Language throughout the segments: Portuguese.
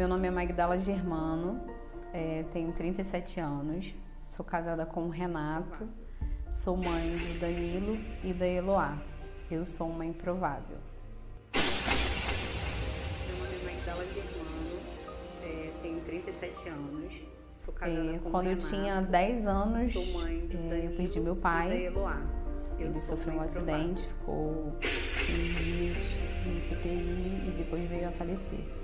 Meu nome é Magdala Germano, é, tenho 37 anos, sou casada com o Renato, sou mãe do Danilo e da Eloá. Eu sou uma improvável. Meu nome é Magdala Germano, é, tenho 37 anos, sou casada É, com o quando eu Renato, tinha 10 anos, sou mãe do é, Danilo eu perdi meu pai. Eu Ele sofreu um acidente, ficou 15 dias no CTI e depois veio a falecer.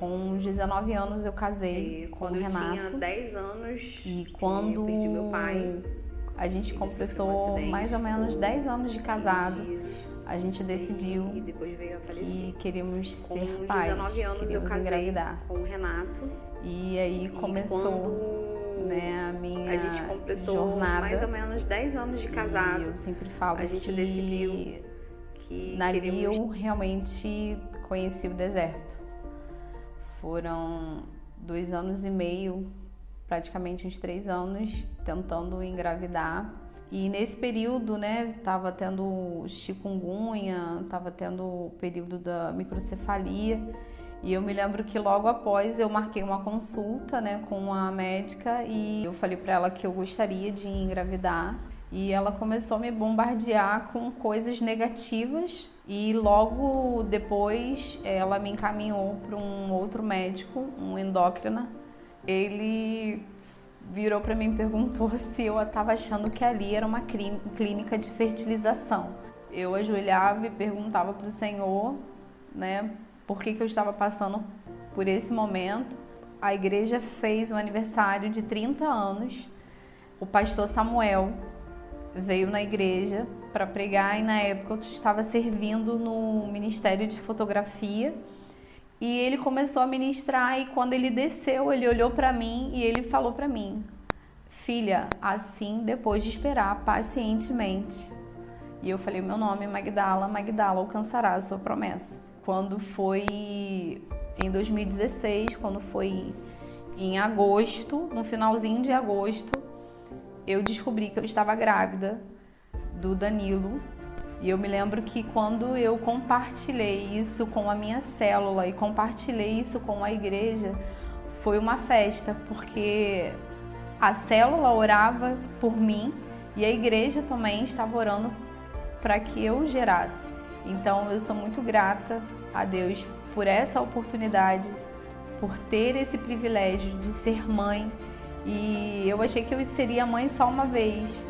Com 19 anos eu casei É, com o quando eu tinha Renato 10 anos, e é, quando eu perdi meu pai. a gente um completou acidente, mais ou menos ficou 10 anos de 15 casado, a gente decidiu e depois veio a falecer. que queríamos Com ser pais, 19 anos eu queríamos casei engravidar. com o Renato. E aí E começou né, a minha a gente completou jornada. mais ou menos 10 anos de casado, E eu sempre falo a gente que decidiu que Dali queríamos eu realmente conheci o deserto. Foram dois anos e meio, praticamente uns três anos, tentando engravidar. E nesse período, né, tava tendo chikungunya, tava tendo o período da microcefalia. E eu me lembro que logo após eu marquei uma consulta, né, com a médica e eu falei para ela que eu gostaria de engravidar. E ela começou a me bombardear com coisas negativas e logo depois ela me encaminhou para um outro médico, um endócrina. Ele virou para mim e perguntou se eu estava achando que ali era uma clí- clínica de fertilização. Eu ajoelhava e perguntava para o Senhor, né, por que, que eu estava passando por esse momento. A igreja fez um aniversário de 30 anos. O pastor Samuel veio na igreja para pregar e na época eu estava servindo no Ministério de Fotografia. E ele começou a ministrar e quando ele desceu, ele olhou para mim e ele falou para mim: "Filha, assim depois de esperar pacientemente". E eu falei: "Meu nome é Magdala, Magdala alcançará a sua promessa". Quando foi em 2016, quando foi em agosto, no finalzinho de agosto, eu descobri que eu estava grávida do Danilo. E eu me lembro que quando eu compartilhei isso com a minha célula e compartilhei isso com a igreja, foi uma festa, porque a célula orava por mim e a igreja também estava orando para que eu gerasse. Então eu sou muito grata a Deus por essa oportunidade, por ter esse privilégio de ser mãe. E eu achei que eu seria mãe só uma vez.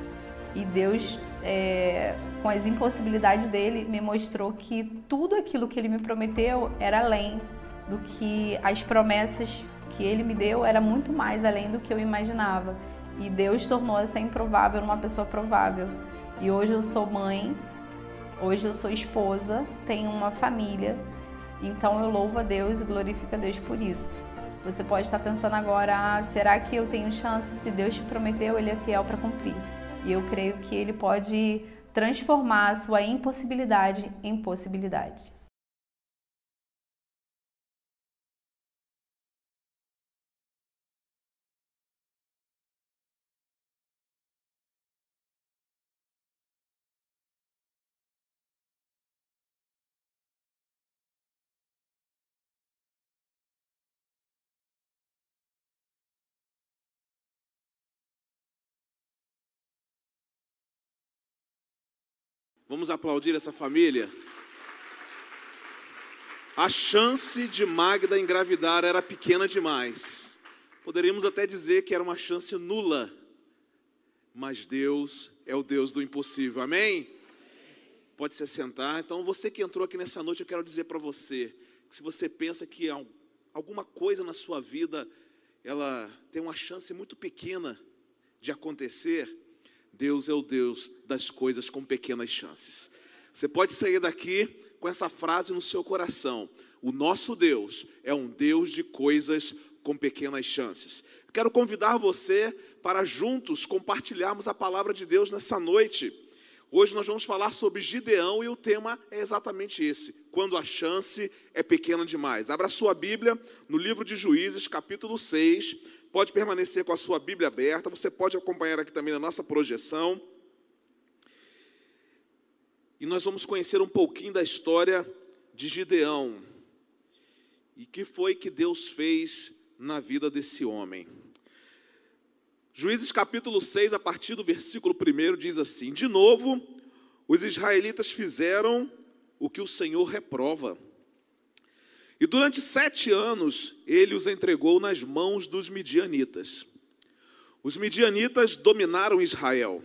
E Deus, é, com as impossibilidades dele, me mostrou que tudo aquilo que ele me prometeu era além do que as promessas que ele me deu, era muito mais além do que eu imaginava. E Deus tornou essa improvável numa pessoa provável. E hoje eu sou mãe, hoje eu sou esposa, tenho uma família. Então eu louvo a Deus e glorifico a Deus por isso. Você pode estar pensando agora, ah, será que eu tenho chance? Se Deus te prometeu, Ele é fiel para cumprir. E eu creio que Ele pode transformar a sua impossibilidade em possibilidade. Vamos aplaudir essa família? A chance de Magda engravidar era pequena demais. Poderíamos até dizer que era uma chance nula. Mas Deus é o Deus do impossível. Amém? Pode se sentar. Então, você que entrou aqui nessa noite, eu quero dizer para você que se você pensa que al- alguma coisa na sua vida ela tem uma chance muito pequena de acontecer, Deus é o Deus das coisas com pequenas chances. Você pode sair daqui com essa frase no seu coração: O nosso Deus é um Deus de coisas com pequenas chances. Quero convidar você para juntos compartilharmos a palavra de Deus nessa noite. Hoje nós vamos falar sobre Gideão e o tema é exatamente esse: quando a chance é pequena demais. Abra sua Bíblia no livro de Juízes, capítulo 6. Pode permanecer com a sua Bíblia aberta, você pode acompanhar aqui também na nossa projeção. E nós vamos conhecer um pouquinho da história de Gideão. E que foi que Deus fez na vida desse homem? Juízes capítulo 6, a partir do versículo 1, diz assim: De novo, os israelitas fizeram o que o Senhor reprova. E durante sete anos ele os entregou nas mãos dos midianitas. Os midianitas dominaram Israel.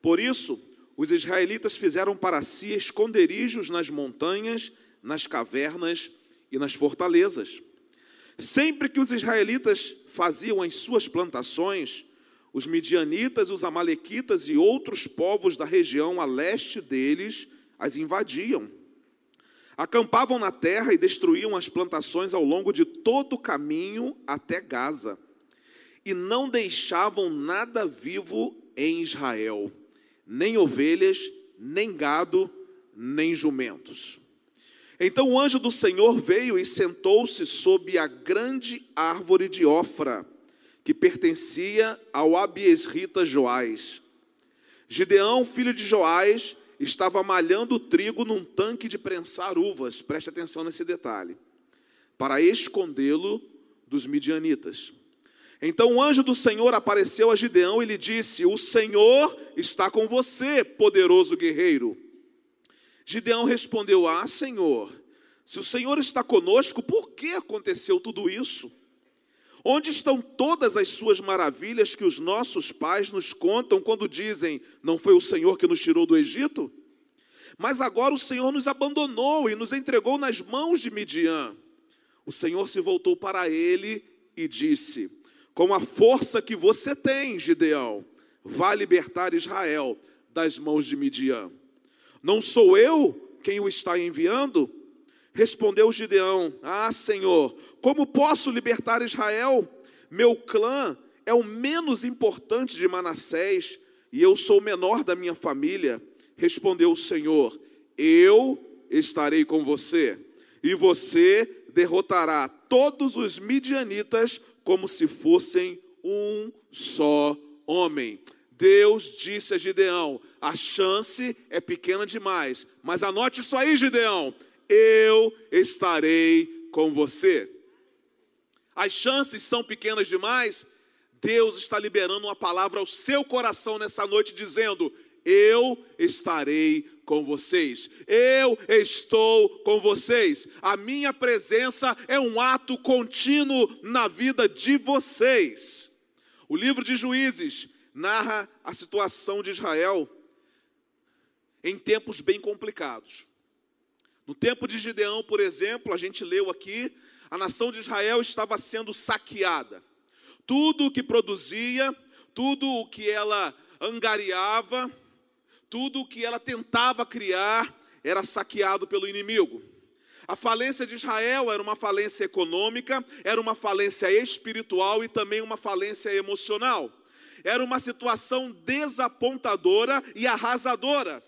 Por isso, os israelitas fizeram para si esconderijos nas montanhas, nas cavernas e nas fortalezas. Sempre que os israelitas faziam as suas plantações, os midianitas, os amalequitas e outros povos da região a leste deles as invadiam. Acampavam na terra e destruíam as plantações ao longo de todo o caminho até Gaza. E não deixavam nada vivo em Israel, nem ovelhas, nem gado, nem jumentos. Então o anjo do Senhor veio e sentou-se sob a grande árvore de Ofra que pertencia ao Abiesrita Joás. Gideão, filho de Joás, estava malhando trigo num tanque de prensar uvas, preste atenção nesse detalhe, para escondê-lo dos midianitas. Então o anjo do Senhor apareceu a Gideão e lhe disse: O Senhor está com você, poderoso guerreiro. Gideão respondeu: Ah, Senhor, se o Senhor está conosco, por que aconteceu tudo isso? Onde estão todas as suas maravilhas que os nossos pais nos contam quando dizem: Não foi o Senhor que nos tirou do Egito? Mas agora o Senhor nos abandonou e nos entregou nas mãos de Midian. O Senhor se voltou para ele e disse: Com a força que você tem, Gideão, vá libertar Israel das mãos de Midian. Não sou eu quem o está enviando? Respondeu Gideão: Ah, Senhor, como posso libertar Israel? Meu clã é o menos importante de Manassés e eu sou o menor da minha família. Respondeu o Senhor: Eu estarei com você e você derrotará todos os midianitas como se fossem um só homem. Deus disse a Gideão: a chance é pequena demais, mas anote isso aí, Gideão eu estarei com você. As chances são pequenas demais. Deus está liberando uma palavra ao seu coração nessa noite, dizendo: Eu estarei com vocês. Eu estou com vocês. A minha presença é um ato contínuo na vida de vocês. O livro de Juízes narra a situação de Israel em tempos bem complicados. No tempo de Gideão, por exemplo, a gente leu aqui, a nação de Israel estava sendo saqueada. Tudo o que produzia, tudo o que ela angariava, tudo o que ela tentava criar era saqueado pelo inimigo. A falência de Israel era uma falência econômica, era uma falência espiritual e também uma falência emocional. Era uma situação desapontadora e arrasadora.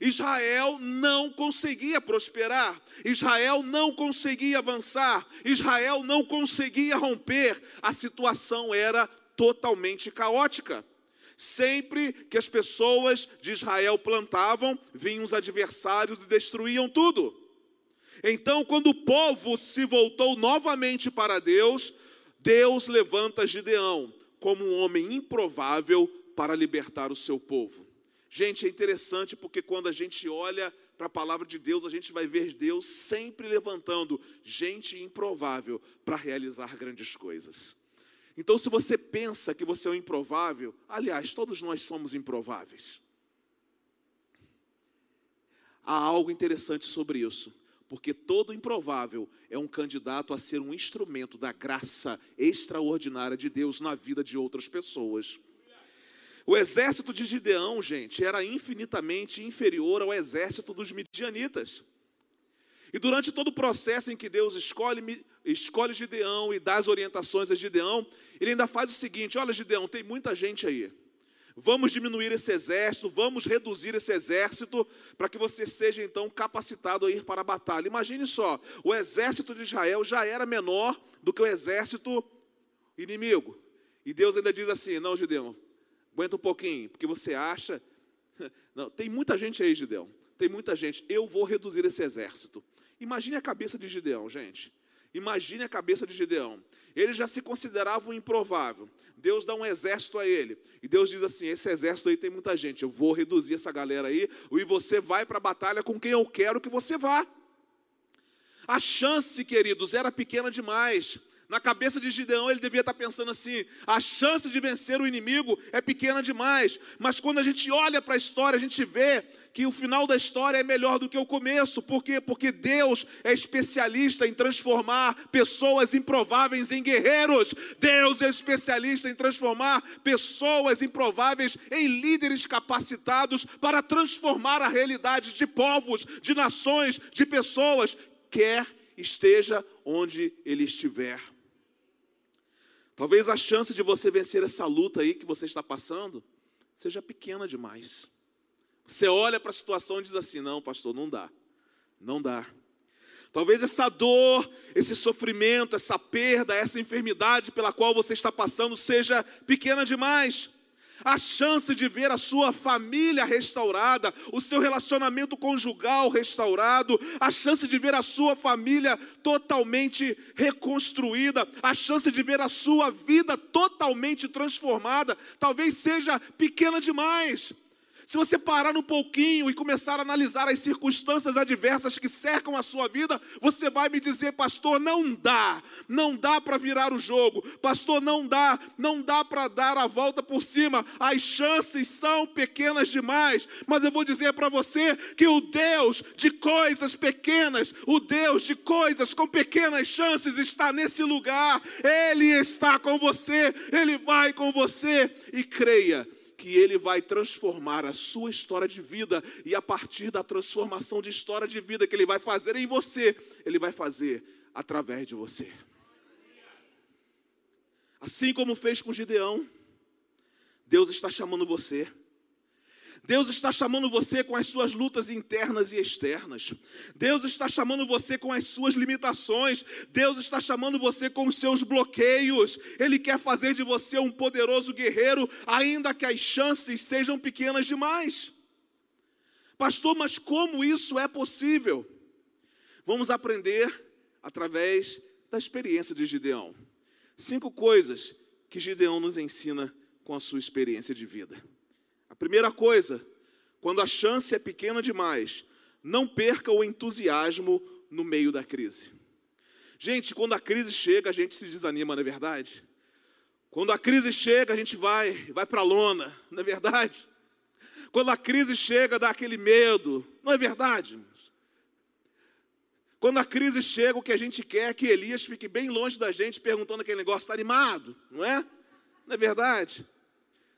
Israel não conseguia prosperar, Israel não conseguia avançar, Israel não conseguia romper, a situação era totalmente caótica. Sempre que as pessoas de Israel plantavam, vinham os adversários e destruíam tudo. Então, quando o povo se voltou novamente para Deus, Deus levanta Gideão como um homem improvável para libertar o seu povo. Gente, é interessante porque quando a gente olha para a palavra de Deus, a gente vai ver Deus sempre levantando gente improvável para realizar grandes coisas. Então, se você pensa que você é um improvável, aliás, todos nós somos improváveis. Há algo interessante sobre isso, porque todo improvável é um candidato a ser um instrumento da graça extraordinária de Deus na vida de outras pessoas. O exército de Gideão, gente, era infinitamente inferior ao exército dos midianitas. E durante todo o processo em que Deus escolhe, escolhe Gideão e dá as orientações a Gideão, ele ainda faz o seguinte: olha, Gideão, tem muita gente aí. Vamos diminuir esse exército, vamos reduzir esse exército, para que você seja então capacitado a ir para a batalha. Imagine só: o exército de Israel já era menor do que o exército inimigo. E Deus ainda diz assim: não, Gideão, Aguenta um pouquinho, porque você acha. Não, tem muita gente aí, Gideão. Tem muita gente. Eu vou reduzir esse exército. Imagine a cabeça de Gideão, gente. Imagine a cabeça de Gideão. Ele já se considerava um improvável. Deus dá um exército a ele. E Deus diz assim: esse exército aí tem muita gente. Eu vou reduzir essa galera aí. E você vai para a batalha com quem eu quero que você vá. A chance, queridos, era pequena demais. Na cabeça de Gideão, ele devia estar pensando assim: a chance de vencer o inimigo é pequena demais. Mas quando a gente olha para a história, a gente vê que o final da história é melhor do que o começo. Por quê? Porque Deus é especialista em transformar pessoas improváveis em guerreiros. Deus é especialista em transformar pessoas improváveis em líderes capacitados para transformar a realidade de povos, de nações, de pessoas, quer esteja onde ele estiver. Talvez a chance de você vencer essa luta aí que você está passando seja pequena demais. Você olha para a situação e diz assim: não, pastor, não dá, não dá. Talvez essa dor, esse sofrimento, essa perda, essa enfermidade pela qual você está passando seja pequena demais a chance de ver a sua família restaurada, o seu relacionamento conjugal restaurado, a chance de ver a sua família totalmente reconstruída, a chance de ver a sua vida totalmente transformada, talvez seja pequena demais. Se você parar um pouquinho e começar a analisar as circunstâncias adversas que cercam a sua vida, você vai me dizer, pastor, não dá, não dá para virar o jogo, pastor, não dá, não dá para dar a volta por cima, as chances são pequenas demais, mas eu vou dizer para você que o Deus de coisas pequenas, o Deus de coisas com pequenas chances está nesse lugar, Ele está com você, Ele vai com você, e creia, que Ele vai transformar a sua história de vida, e a partir da transformação de história de vida que Ele vai fazer em você, Ele vai fazer através de você. Assim como fez com Gideão, Deus está chamando você Deus está chamando você com as suas lutas internas e externas. Deus está chamando você com as suas limitações. Deus está chamando você com os seus bloqueios. Ele quer fazer de você um poderoso guerreiro, ainda que as chances sejam pequenas demais. Pastor, mas como isso é possível? Vamos aprender através da experiência de Gideão. Cinco coisas que Gideão nos ensina com a sua experiência de vida. A primeira coisa, quando a chance é pequena demais, não perca o entusiasmo no meio da crise. Gente, quando a crise chega, a gente se desanima, não é verdade? Quando a crise chega, a gente vai, vai para a lona, não é verdade? Quando a crise chega, dá aquele medo, não é verdade? Quando a crise chega, o que a gente quer é que Elias fique bem longe da gente, perguntando aquele negócio, está animado, não é? Não é verdade?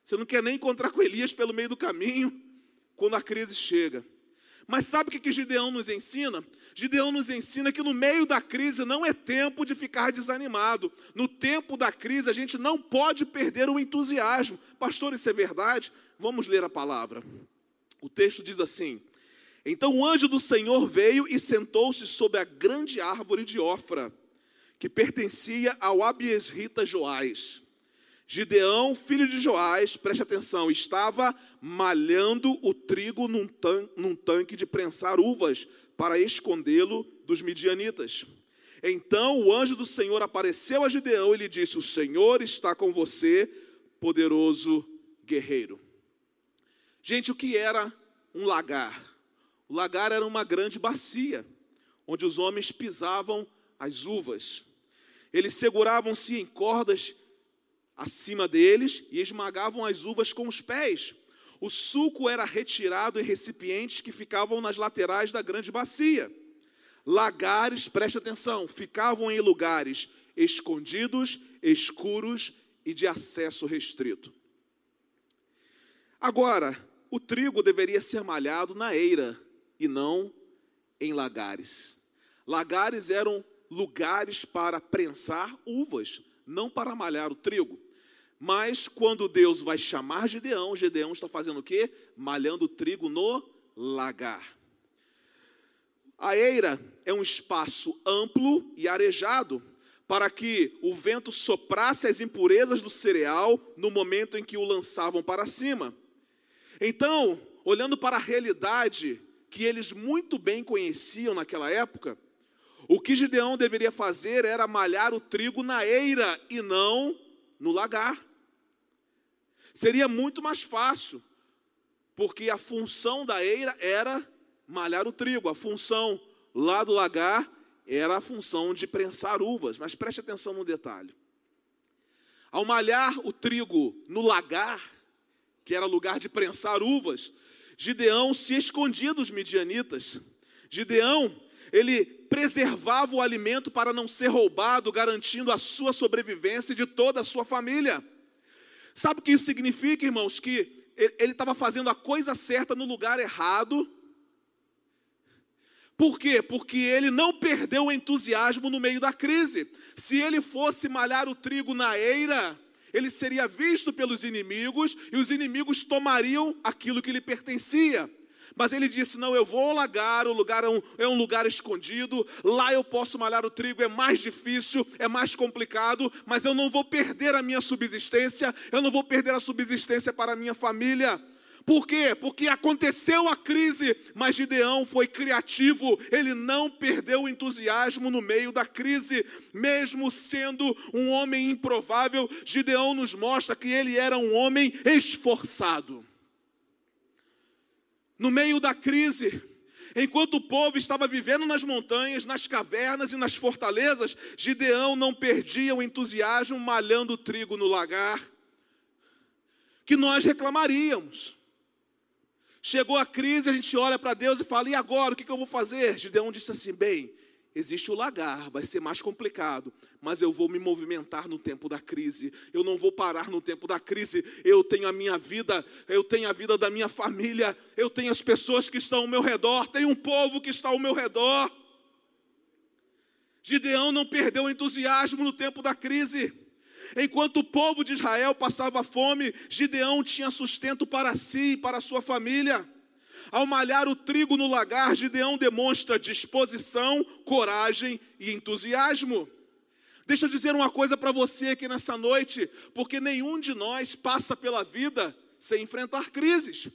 Você não quer nem encontrar com Elias pelo meio do caminho, quando a crise chega. Mas sabe o que, que Gideão nos ensina? Gideão nos ensina que no meio da crise não é tempo de ficar desanimado. No tempo da crise a gente não pode perder o entusiasmo. Pastor, isso é verdade? Vamos ler a palavra. O texto diz assim: Então o anjo do Senhor veio e sentou-se sob a grande árvore de Ofra, que pertencia ao Abiesrita Joás. Gideão, filho de Joás, preste atenção, estava malhando o trigo num, tan num tanque de prensar uvas para escondê-lo dos midianitas. Então o anjo do Senhor apareceu a Gideão e lhe disse: O Senhor está com você, poderoso guerreiro. Gente, o que era um lagar? O lagar era uma grande bacia, onde os homens pisavam as uvas. Eles seguravam-se em cordas acima deles e esmagavam as uvas com os pés. O suco era retirado em recipientes que ficavam nas laterais da grande bacia. Lagares, preste atenção, ficavam em lugares escondidos, escuros e de acesso restrito. Agora, o trigo deveria ser malhado na eira e não em lagares. Lagares eram lugares para prensar uvas, não para malhar o trigo. Mas quando Deus vai chamar Gedeão, Gedeão está fazendo o quê? Malhando trigo no lagar. A eira é um espaço amplo e arejado para que o vento soprasse as impurezas do cereal no momento em que o lançavam para cima. Então, olhando para a realidade que eles muito bem conheciam naquela época, O que Gideão deveria fazer era malhar o trigo na eira e não no lagar. Seria muito mais fácil, porque a função da eira era malhar o trigo, a função lá do lagar era a função de prensar uvas. Mas preste atenção no detalhe. Ao malhar o trigo no lagar, que era lugar de prensar uvas, Gideão se escondia dos midianitas. Gideão, ele preservava o alimento para não ser roubado, garantindo a sua sobrevivência e de toda a sua família. Sabe o que isso significa, irmãos? Que ele estava fazendo a coisa certa no lugar errado. Por quê? Porque ele não perdeu o entusiasmo no meio da crise. Se ele fosse malhar o trigo na eira, ele seria visto pelos inimigos e os inimigos tomariam aquilo que lhe pertencia. Mas ele disse: Não, eu vou lagar, o lugar é um, é um, lugar escondido, lá eu posso malhar o trigo, é mais difícil, é mais complicado, mas eu não vou perder a minha subsistência, eu não vou perder a subsistência para a minha família. Por quê? Porque aconteceu a crise, mas Gideão foi criativo, ele não perdeu o entusiasmo no meio da crise, mesmo sendo um homem improvável, Gideão nos mostra que ele era um homem esforçado. No meio da crise, enquanto o povo estava vivendo nas montanhas, nas cavernas e nas fortalezas, Gideão não perdia o entusiasmo malhando trigo no lagar, que nós reclamaríamos. Chegou a crise, a gente olha para Deus e fala: e agora? O que, eu vou fazer? Gideão disse assim: bem, existe o lagar, vai ser mais complicado, mas eu vou me movimentar no tempo da crise. Eu não vou parar no tempo da crise. Eu tenho a minha vida, eu tenho a vida da minha família, eu tenho as pessoas que estão ao meu redor, tenho um povo que está ao meu redor. Gideão não perdeu o entusiasmo no tempo da crise. Enquanto o povo de Israel passava fome, Gideão tinha sustento para si e para sua família. Ao malhar o trigo no lagar, Gideão demonstra disposição, coragem e entusiasmo. Deixa eu dizer uma coisa para você aqui nessa noite, porque nenhum de nós passa pela vida sem enfrentar crises.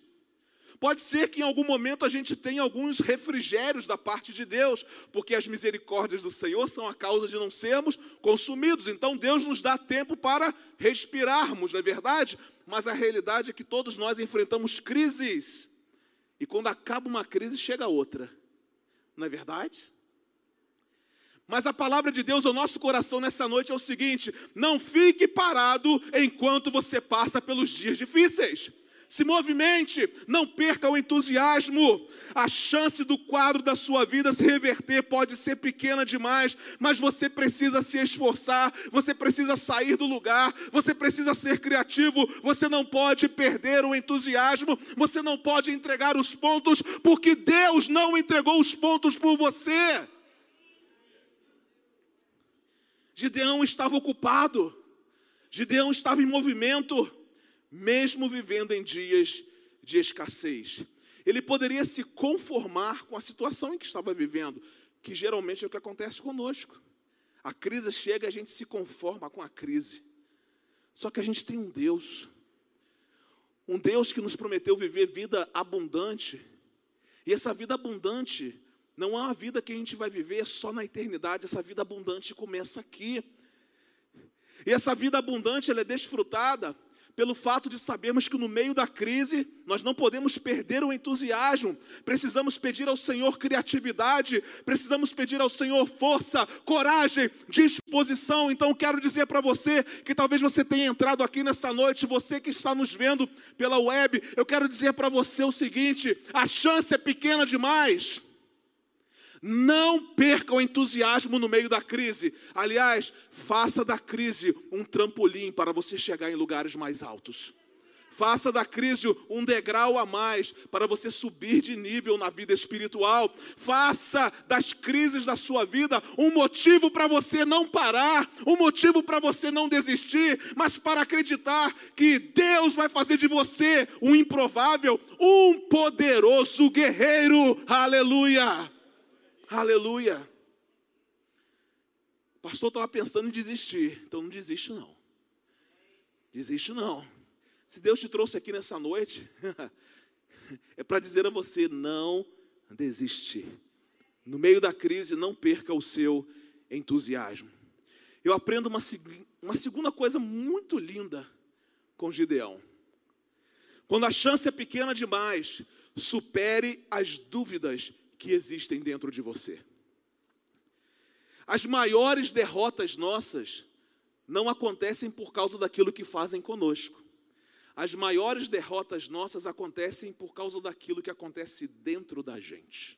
Pode ser que em algum momento a gente tenha alguns refrigérios da parte de Deus, porque as misericórdias do Senhor são a causa de não sermos consumidos. Então Deus nos dá tempo para respirarmos, não é verdade? Mas a realidade é que todos nós enfrentamos crises. E quando acaba uma crise, chega outra. Não é verdade? Mas a palavra de Deus ao nosso coração nessa noite é o seguinte: não fique parado enquanto você passa pelos dias difíceis se movimente, não perca o entusiasmo. A chance do quadro da sua vida se reverter pode ser pequena demais, mas você precisa se esforçar, você precisa sair do lugar, você precisa ser criativo, você não pode perder o entusiasmo, você não pode entregar os pontos, porque Deus não entregou os pontos por você. Gideão estava ocupado, Gideão estava em movimento mesmo vivendo em dias de escassez. Ele poderia se conformar com a situação em que estava vivendo, que geralmente é o que acontece conosco. A crise chega e a gente se conforma com a crise. Só que a gente tem um Deus, um Deus que nos prometeu viver vida abundante. E essa vida abundante não é uma vida que a gente vai viver só na eternidade, essa vida abundante começa aqui. E essa vida abundante ela é desfrutada pelo fato de sabermos que no meio da crise nós não podemos perder o entusiasmo, precisamos pedir ao Senhor criatividade, precisamos pedir ao Senhor força, coragem, disposição. Então quero dizer para você que talvez você tenha entrado aqui nessa noite, você que está nos vendo pela web, eu quero dizer para você o seguinte: a chance é pequena demais. Não perca o entusiasmo no meio da crise. Aliás, faça da crise um trampolim para você chegar em lugares mais altos. Faça da crise um degrau a mais para você subir de nível na vida espiritual. Faça das crises da sua vida um motivo para você não parar, um motivo para você não desistir, mas para acreditar que Deus vai fazer de você um improvável, um poderoso guerreiro. Aleluia! Aleluia. Pastor estava pensando em desistir, então não desiste não. Desiste não. Se Deus te trouxe aqui nessa noite, é para dizer a você: não desiste. No meio da crise, não perca o seu entusiasmo. Eu aprendo uma, uma segunda coisa muito linda com Gideão. Quando a chance é pequena demais, supere as dúvidas que existem dentro de você. As maiores derrotas nossas não acontecem por causa daquilo que fazem conosco. As maiores derrotas nossas acontecem por causa daquilo que acontece dentro da gente.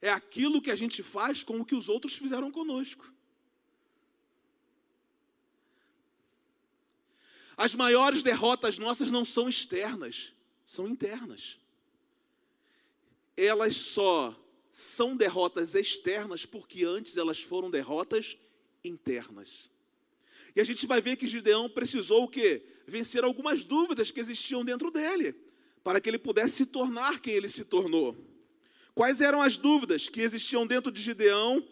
É aquilo que a gente faz com o que os outros fizeram conosco. As maiores derrotas nossas não são externas, são internas. Elas só são derrotas externas porque antes elas foram derrotas internas. E a gente vai ver que Gideão precisou o quê? Vencer algumas dúvidas que existiam dentro dele, para que ele pudesse se tornar quem ele se tornou. Quais eram as dúvidas que existiam dentro de Gideão,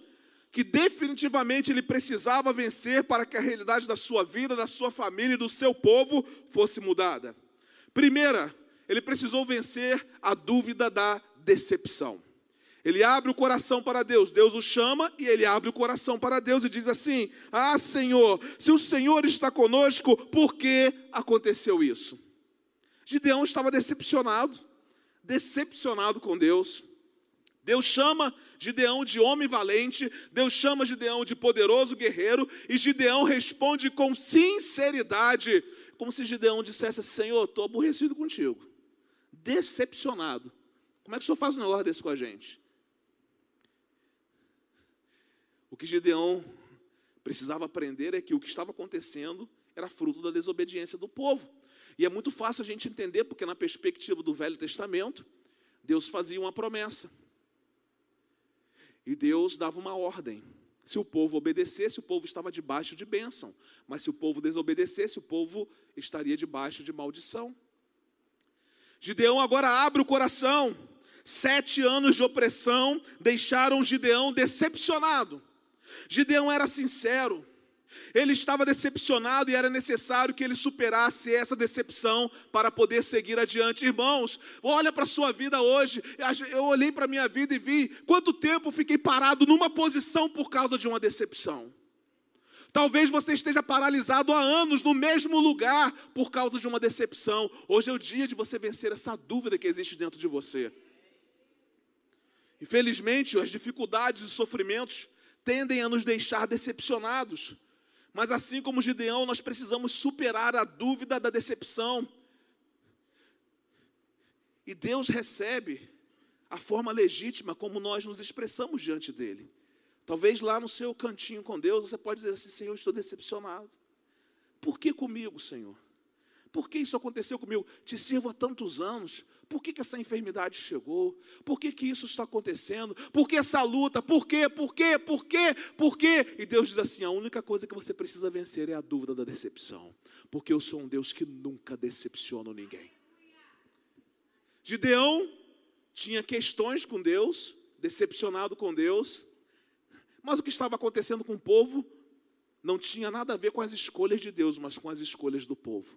que definitivamente ele precisava vencer para que a realidade da sua vida, da sua família e do seu povo fosse mudada? Primeira, ele precisou vencer a dúvida da decepção. Ele abre o coração para Deus, Deus o chama e ele abre o coração para Deus e diz assim: Ah, Senhor, se o Senhor está conosco, por que aconteceu isso? Gideão estava decepcionado, decepcionado com Deus. Deus chama Gideão de homem valente, Deus chama Gideão de poderoso guerreiro, e Gideão responde com sinceridade, como se Gideão dissesse: Senhor, estou aborrecido contigo, decepcionado. Como é que o senhor faz um negócio desse com a gente? O que Gideão precisava aprender é que o que estava acontecendo era fruto da desobediência do povo. E é muito fácil a gente entender, porque na perspectiva do Velho Testamento, Deus fazia uma promessa. E Deus dava uma ordem. Se o povo obedecesse, o povo estava debaixo de bênção. Mas se o povo desobedecesse, o povo estaria debaixo de maldição. Gideão agora abre o coração. Sete anos de opressão deixaram Gideão decepcionado. Gideão era sincero. Ele estava decepcionado e era necessário que ele superasse essa decepção para poder seguir adiante. Irmãos, olha para a sua vida hoje. Eu olhei para a minha vida e vi quanto tempo fiquei parado numa posição por causa de uma decepção. Talvez você esteja paralisado há anos no mesmo lugar por causa de uma decepção. Hoje é o dia de você vencer essa dúvida que existe dentro de você. Infelizmente, as dificuldades e sofrimentos tendem a nos deixar decepcionados. Mas assim como Gideão, nós precisamos superar a dúvida da decepção. E Deus recebe a forma legítima como nós nos expressamos diante dele. Talvez lá no seu cantinho com Deus você pode dizer assim: Senhor, estou decepcionado. Por que comigo, Senhor? Por que isso aconteceu comigo? Te sirvo há tantos anos, por que, que essa enfermidade chegou? Por que, que isso está acontecendo? Por que essa luta? Por quê? Por quê? Por quê? Por quê? E Deus diz assim: a única coisa que você precisa vencer é a dúvida da decepção. Porque eu sou um Deus que nunca decepciono ninguém. Gideão tinha questões com Deus, decepcionado com Deus, mas o que estava acontecendo com o povo não tinha nada a ver com as escolhas de Deus, mas com as escolhas do povo.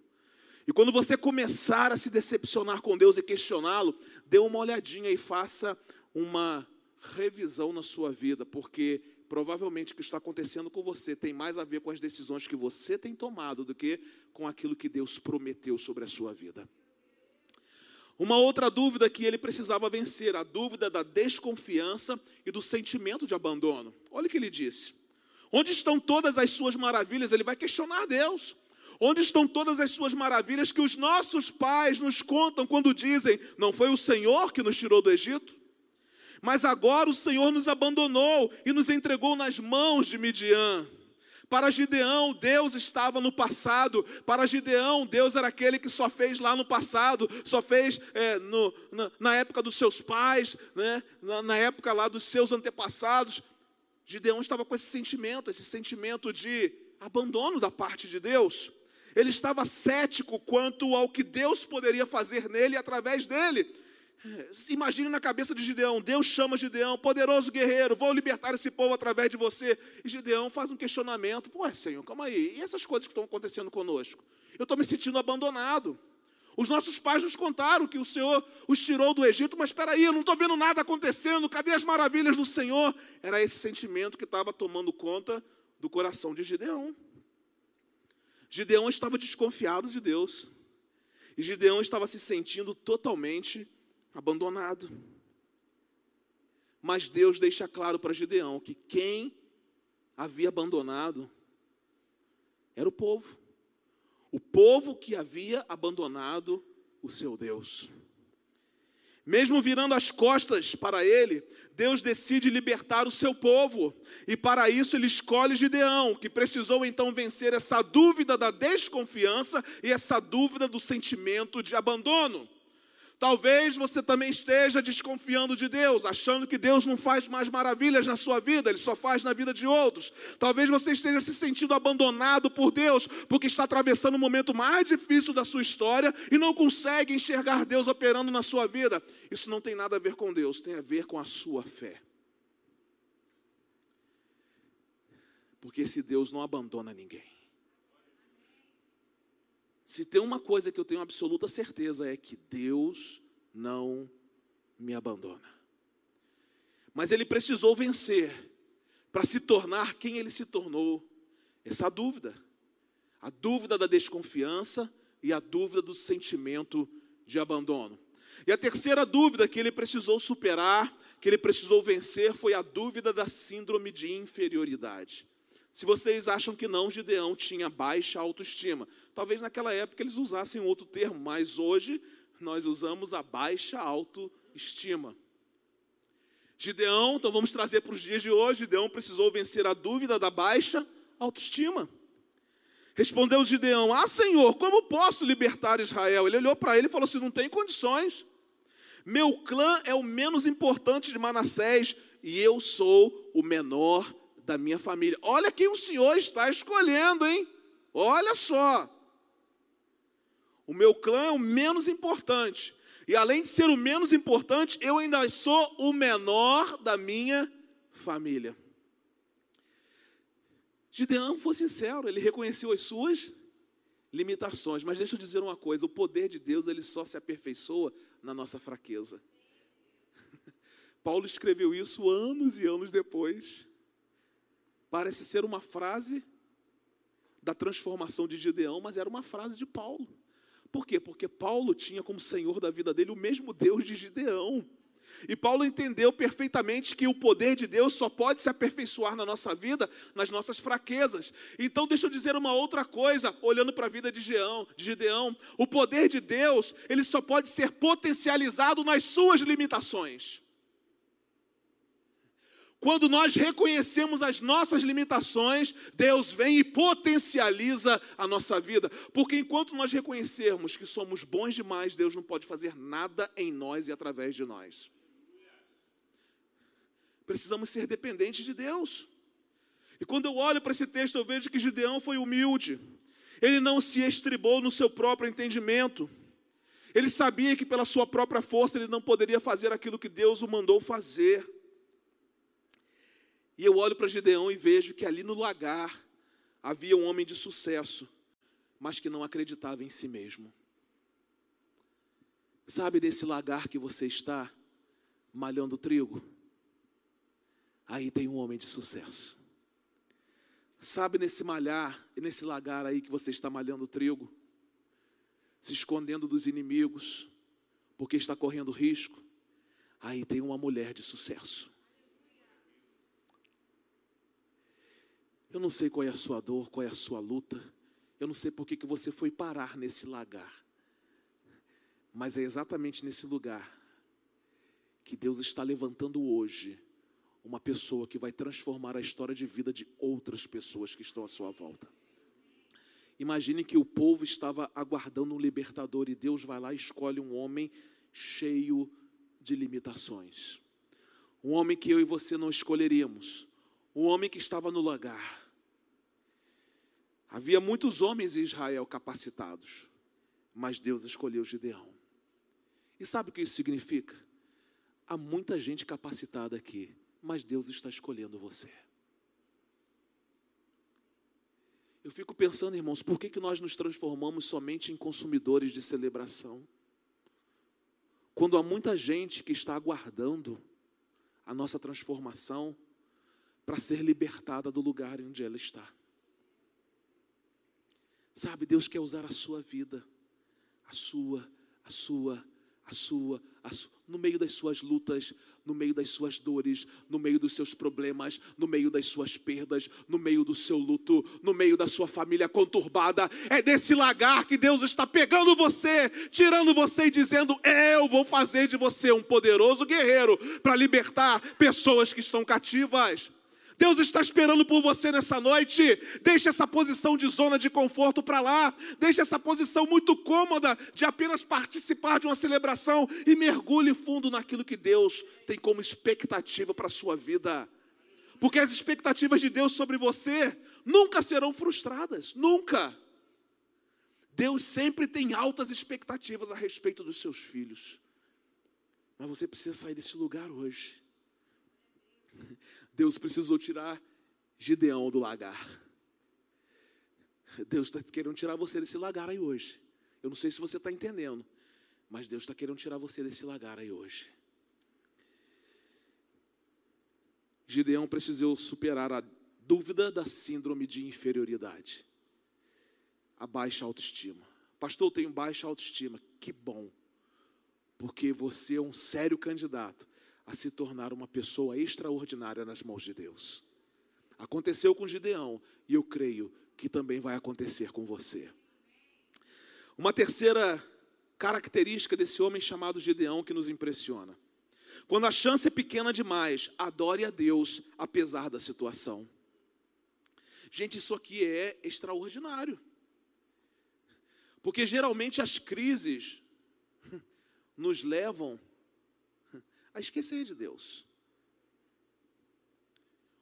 E quando você começar a se decepcionar com Deus e questioná-lo, dê uma olhadinha e faça uma revisão na sua vida, porque provavelmente o que está acontecendo com você tem mais a ver com as decisões que você tem tomado do que com aquilo que Deus prometeu sobre a sua vida. Uma outra dúvida que ele precisava vencer, a dúvida da desconfiança e do sentimento de abandono. Olha o que ele disse. Onde estão todas as suas maravilhas? Ele vai questionar Deus. Onde estão todas as suas maravilhas que os nossos pais nos contam quando dizem: Não foi o Senhor que nos tirou do Egito? Mas agora o Senhor nos abandonou e nos entregou nas mãos de Midian. Para Gideão, Deus estava no passado. Para Gideão, Deus era aquele que só fez lá no passado, só fez é, no, na, na, época dos seus pais, né? na, na época lá dos seus antepassados. Gideão estava com esse sentimento, esse sentimento de abandono da parte de Deus. Ele estava cético quanto ao que Deus poderia fazer nele e através dele. Imagine na cabeça de Gideão: Deus chama Gideão, poderoso guerreiro, vou libertar esse povo através de você. E Gideão faz um questionamento: Pô, Senhor, calma aí, e essas coisas que estão acontecendo conosco? Eu estou me sentindo abandonado. Os nossos pais nos contaram que o Senhor os tirou do Egito, mas espera aí, eu não estou vendo nada acontecendo, cadê as maravilhas do Senhor? Era esse sentimento que estava tomando conta do coração de Gideão. Gideão estava desconfiado de Deus. E Gideão estava se sentindo totalmente abandonado. Mas Deus deixa claro para Gideão que quem havia abandonado era o povo. O povo que havia abandonado o seu Deus. Mesmo virando as costas para ele, Deus decide libertar o seu povo. E para isso ele escolhe Gideão, que precisou então vencer essa dúvida da desconfiança e essa dúvida do sentimento de abandono. Talvez você também esteja desconfiando de Deus, achando que Deus não faz mais maravilhas na sua vida, Ele só faz na vida de outros. Talvez você esteja se sentindo abandonado por Deus, porque está atravessando o momento mais difícil da sua história e não consegue enxergar Deus operando na sua vida. Isso não tem nada a ver com Deus, tem a ver com a sua fé. Porque esse Deus não abandona ninguém. Se tem uma coisa que eu tenho absoluta certeza é que Deus não me abandona. Mas ele precisou vencer para se tornar quem ele se tornou. Essa dúvida, a dúvida da desconfiança e a dúvida do sentimento de abandono. E a terceira dúvida que ele precisou superar, que ele precisou vencer, foi a dúvida da síndrome de inferioridade. Se vocês acham que não, Gideão tinha baixa autoestima. Talvez naquela época eles usassem outro termo, mas hoje nós usamos a baixa autoestima. Gideão, então vamos trazer para os dias de hoje, Gideão precisou vencer a dúvida da baixa autoestima. Respondeu Gideão: Ah, Senhor, como posso libertar Israel? Ele olhou para ele e falou assim: Não tem condições. Meu clã é o menos importante de Manassés e eu sou o menor da minha família. Olha quem o Senhor está escolhendo, hein? Olha só. O meu clã é o menos importante. E além de ser o menos importante, eu ainda sou o menor da minha família. Gideão foi sincero, ele reconheceu as suas limitações, mas deixa eu dizer uma coisa, o poder de Deus ele só se aperfeiçoa na nossa fraqueza. Paulo escreveu isso anos e anos depois. Parece ser uma frase da transformação de Gideão, mas era uma frase de Paulo. Por quê? Porque Paulo tinha como senhor da vida dele o mesmo Deus de Gideão. E Paulo entendeu perfeitamente que o poder de Deus só pode se aperfeiçoar na nossa vida, nas nossas fraquezas. Então, deixa eu dizer uma outra coisa, olhando para a vida de Gideão, de Gideão. O poder de Deus, ele só pode ser potencializado nas suas limitações. Quando nós reconhecemos as nossas limitações, Deus vem e potencializa a nossa vida. Porque enquanto nós reconhecermos que somos bons demais, Deus não pode fazer nada em nós e através de nós. Precisamos ser dependentes de Deus. E quando eu olho para esse texto, eu vejo que Gideão foi humilde. Ele não se estribou no seu próprio entendimento. Ele sabia que pela sua própria força ele não poderia fazer aquilo que Deus o mandou fazer. E eu olho para Gideão e vejo que ali no lagar havia um homem de sucesso, mas que não acreditava em si mesmo. Sabe desse lagar que você está malhando trigo? Aí tem um homem de sucesso. Sabe nesse malhar, nesse lagar aí que você está malhando trigo, se escondendo dos inimigos, porque está correndo risco? Aí tem uma mulher de sucesso. Eu não sei qual é a sua dor, qual é a sua luta. Eu não sei por que, que você foi parar nesse lagar. Mas é exatamente nesse lugar que Deus está levantando hoje uma pessoa que vai transformar a história de vida de outras pessoas que estão à sua volta. Imagine que o povo estava aguardando um libertador e Deus vai lá e escolhe um homem cheio de limitações. Um homem que eu e você não escolheríamos. Um homem que estava no lagar. Havia muitos homens em Israel capacitados, mas Deus escolheu Gideão. E sabe o que isso significa? Há muita gente capacitada aqui, mas Deus está escolhendo você. Eu fico pensando, irmãos, por que, que nós nos transformamos somente em consumidores de celebração? Quando há muita gente que está aguardando a nossa transformação para ser libertada do lugar onde ela está. Sabe, Deus quer usar a sua vida, a sua, a sua, a sua, a no meio das suas lutas, no meio das suas dores, no meio dos seus problemas, no meio das suas perdas, no meio do seu luto, no meio da sua família conturbada. É desse lagar que Deus está pegando você, tirando você e dizendo: Eu vou fazer de você um poderoso guerreiro para libertar pessoas que estão cativas. Deus está esperando por você nessa noite. Deixe essa posição de zona de conforto para lá. Deixe essa posição muito cômoda de apenas participar de uma celebração e mergulhe fundo naquilo que Deus tem como expectativa para a sua vida. Porque as expectativas de Deus sobre você nunca serão frustradas, nunca. Deus sempre tem altas expectativas a respeito dos seus filhos. Mas você precisa sair desse lugar hoje. Deus precisou tirar Gideão do lagar. Deus está querendo tirar você desse lagar aí hoje. Eu não sei se você está entendendo, mas Deus está querendo tirar você desse lagar aí hoje. Gideão precisou superar a dúvida da síndrome de inferioridade, a baixa autoestima. Pastor, eu tenho baixa autoestima. Que bom, porque você é um sério candidato a se tornar uma pessoa extraordinária nas mãos de Deus. Aconteceu com Gideão e eu creio que também vai acontecer com você. Uma terceira característica desse homem chamado Gideão que nos impressiona. Quando a chance é pequena demais, adore a Deus apesar da situação. Gente, isso aqui é extraordinário. Porque geralmente as crises nos levam a esquecer de Deus.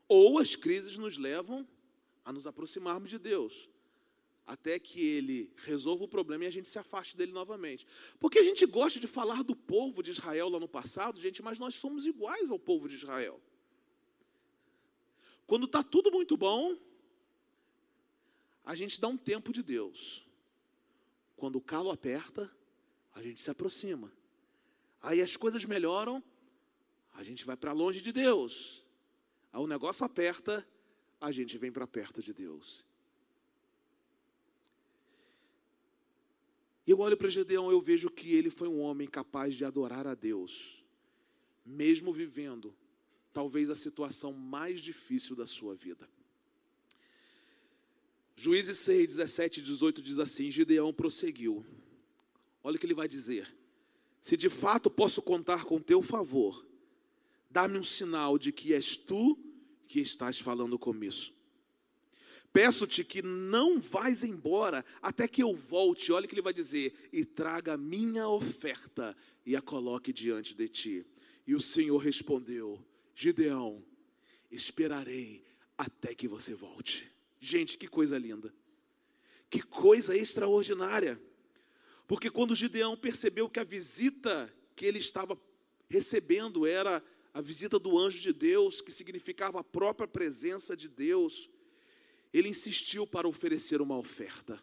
Ou as crises nos levam a nos aproximarmos de Deus, até que Ele resolva o problema e a gente se afaste dele novamente. Porque a gente gosta de falar do povo de Israel lá no passado, gente, mas nós somos iguais ao povo de Israel. Quando está tudo muito bom, a gente dá um tempo de Deus. Quando o calo aperta, a gente se aproxima. Aí as coisas melhoram, a gente vai para longe de Deus. Aí o negócio aperta, a gente vem para perto de Deus. Eu olho para Gedeão, eu vejo que ele foi um homem capaz de adorar a Deus, mesmo vivendo talvez a situação mais difícil da sua vida. Juízes 6, 17 e 18 diz assim: Gideão prosseguiu. Olha o que ele vai dizer. Se de fato posso contar com teu favor, dá-me um sinal de que és tu que estás falando comigo. Peço-te que não vais embora até que eu volte, olha o que ele vai dizer, e traga a minha oferta e a coloque diante de ti. E o Senhor respondeu: Gideão, esperarei até que você volte. Gente, que coisa linda, que coisa extraordinária. Porque quando Gideão percebeu que a visita que ele estava recebendo era a visita do anjo de Deus, que significava a própria presença de Deus, ele insistiu para oferecer uma oferta.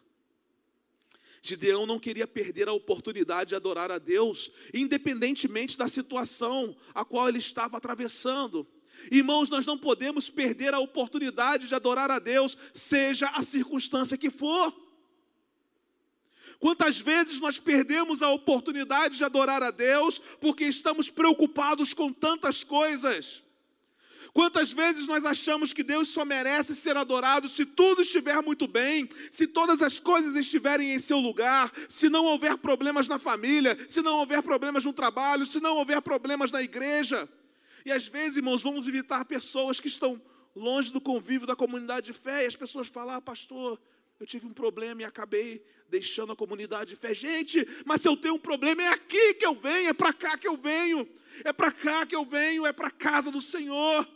Gideão não queria perder a oportunidade de adorar a Deus, independentemente da situação a qual ele estava atravessando. Irmãos, nós não podemos perder a oportunidade de adorar a Deus, seja a circunstância que for. Quantas vezes nós perdemos a oportunidade de adorar a Deus porque estamos preocupados com tantas coisas? Quantas vezes nós achamos que Deus só merece ser adorado se tudo estiver muito bem, se todas as coisas estiverem em seu lugar, se não houver problemas na família, se não houver problemas no trabalho, se não houver problemas na igreja? E às vezes, irmãos, vamos visitar pessoas que estão longe do convívio da comunidade de fé e as pessoas falam: ah, pastor, eu tive um problema e acabei deixando a comunidade de fé. Gente, mas se eu tenho um problema, é aqui que eu venho, é para cá que eu venho, é para cá que eu venho, é para a casa do Senhor,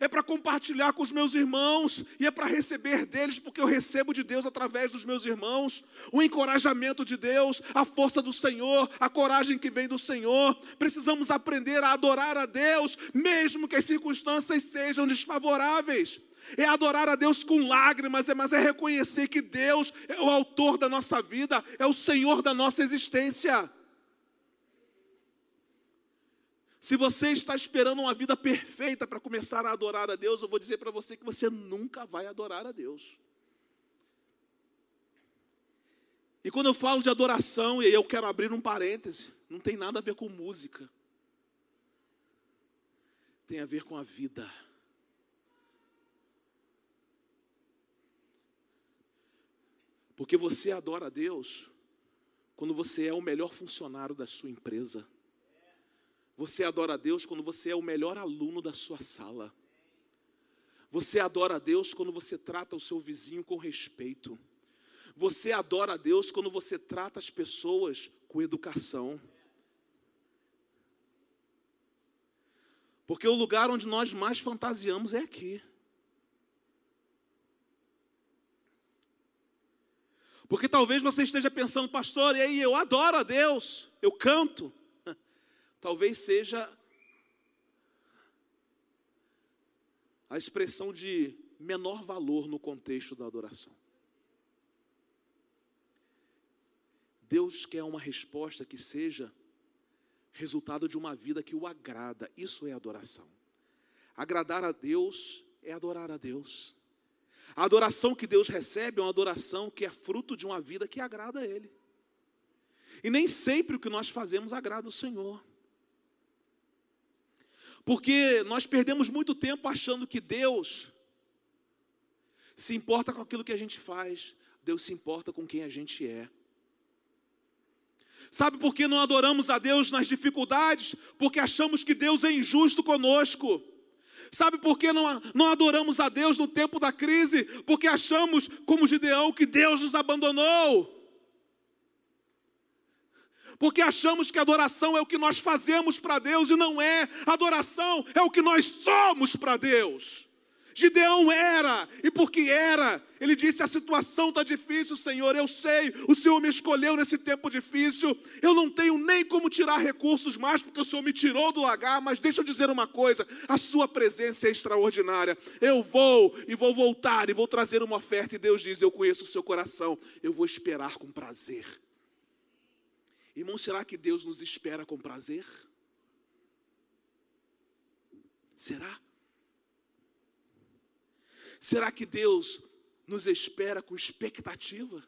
é para compartilhar com os meus irmãos e é para receber deles, porque eu recebo de Deus através dos meus irmãos, o encorajamento de Deus, a força do Senhor, a coragem que vem do Senhor. Precisamos aprender a adorar a Deus, mesmo que as circunstâncias sejam desfavoráveis. É adorar a Deus com lágrimas, é, mas é reconhecer que Deus é o autor da nossa vida, é o Senhor da nossa existência. Se você está esperando uma vida perfeita para começar a adorar a Deus, eu vou dizer para você que você nunca vai adorar a Deus. E quando eu falo de adoração, e eu quero abrir um parêntese, não tem nada a ver com música, tem a ver com a vida. Porque você adora a Deus quando você é o melhor funcionário da sua empresa. Você adora a Deus quando você é o melhor aluno da sua sala. Você adora a Deus quando você trata o seu vizinho com respeito. Você adora a Deus quando você trata as pessoas com educação. Porque o lugar onde nós mais fantasiamos é aqui. Porque talvez você esteja pensando, pastor, e aí eu adoro a Deus, eu canto talvez seja a expressão de menor valor no contexto da adoração. Deus quer uma resposta que seja resultado de uma vida que o agrada. Isso é adoração. Agradar a Deus é adorar a Deus. A adoração que Deus recebe é uma adoração que é fruto de uma vida que agrada a Ele. E nem sempre o que nós fazemos agrada o Senhor. Porque nós perdemos muito tempo achando que Deus se importa com aquilo que a gente faz, Deus se importa com quem a gente é. Sabe por que não adoramos a Deus nas dificuldades? Porque achamos que Deus é injusto conosco. Sabe por que não, não adoramos a Deus no tempo da crise? Porque achamos, como Gideão, que Deus nos abandonou porque achamos que adoração é o que nós fazemos para Deus e não é. Adoração é o que nós somos para Deus. Gideão era, e porque era, ele disse: A situação está difícil, Senhor, eu sei, o Senhor me escolheu nesse tempo difícil, eu não tenho nem como tirar recursos mais, porque o Senhor me tirou do lagar, mas deixa eu dizer uma coisa: a Sua presença é extraordinária. Eu vou e vou voltar e vou trazer uma oferta, e Deus diz: Eu conheço o seu coração, eu vou esperar com prazer. Irmão, será que Deus nos espera com prazer? Será? Será que Deus nos espera com expectativa?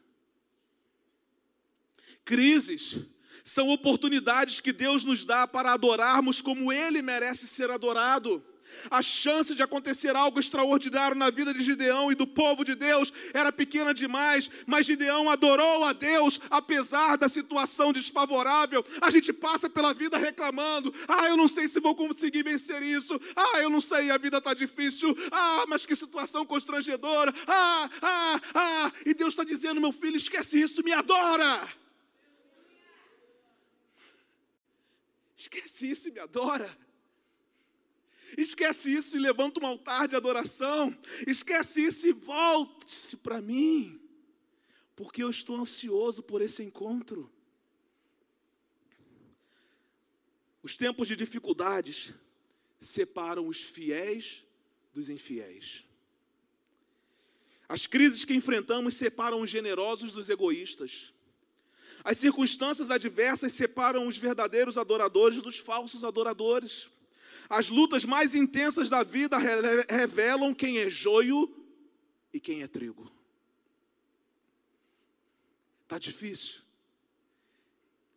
Crises são oportunidades que Deus nos dá para adorarmos como Ele merece ser adorado. A chance de acontecer algo extraordinário na vida de Gideão e do povo de Deus era pequena demais, mas Gideão adorou a Deus apesar da situação desfavorável. A gente passa pela vida reclamando: ah, eu não sei se vou conseguir vencer isso, ah, eu não sei, a vida está difícil, ah, mas que situação constrangedora, ah, ah, ah. E Deus está dizendo: meu filho, esquece isso, me adora. Esquece isso e me adora. Esquece isso e levanta um altar de adoração. Esquece isso e volte-se para mim, porque eu estou ansioso por esse encontro. Os tempos de dificuldades separam os fiéis dos infiéis. As crises que enfrentamos separam os generosos dos egoístas. As circunstâncias adversas separam os verdadeiros adoradores dos falsos adoradores. As lutas mais intensas da vida revelam quem é joio e quem é trigo. Está difícil?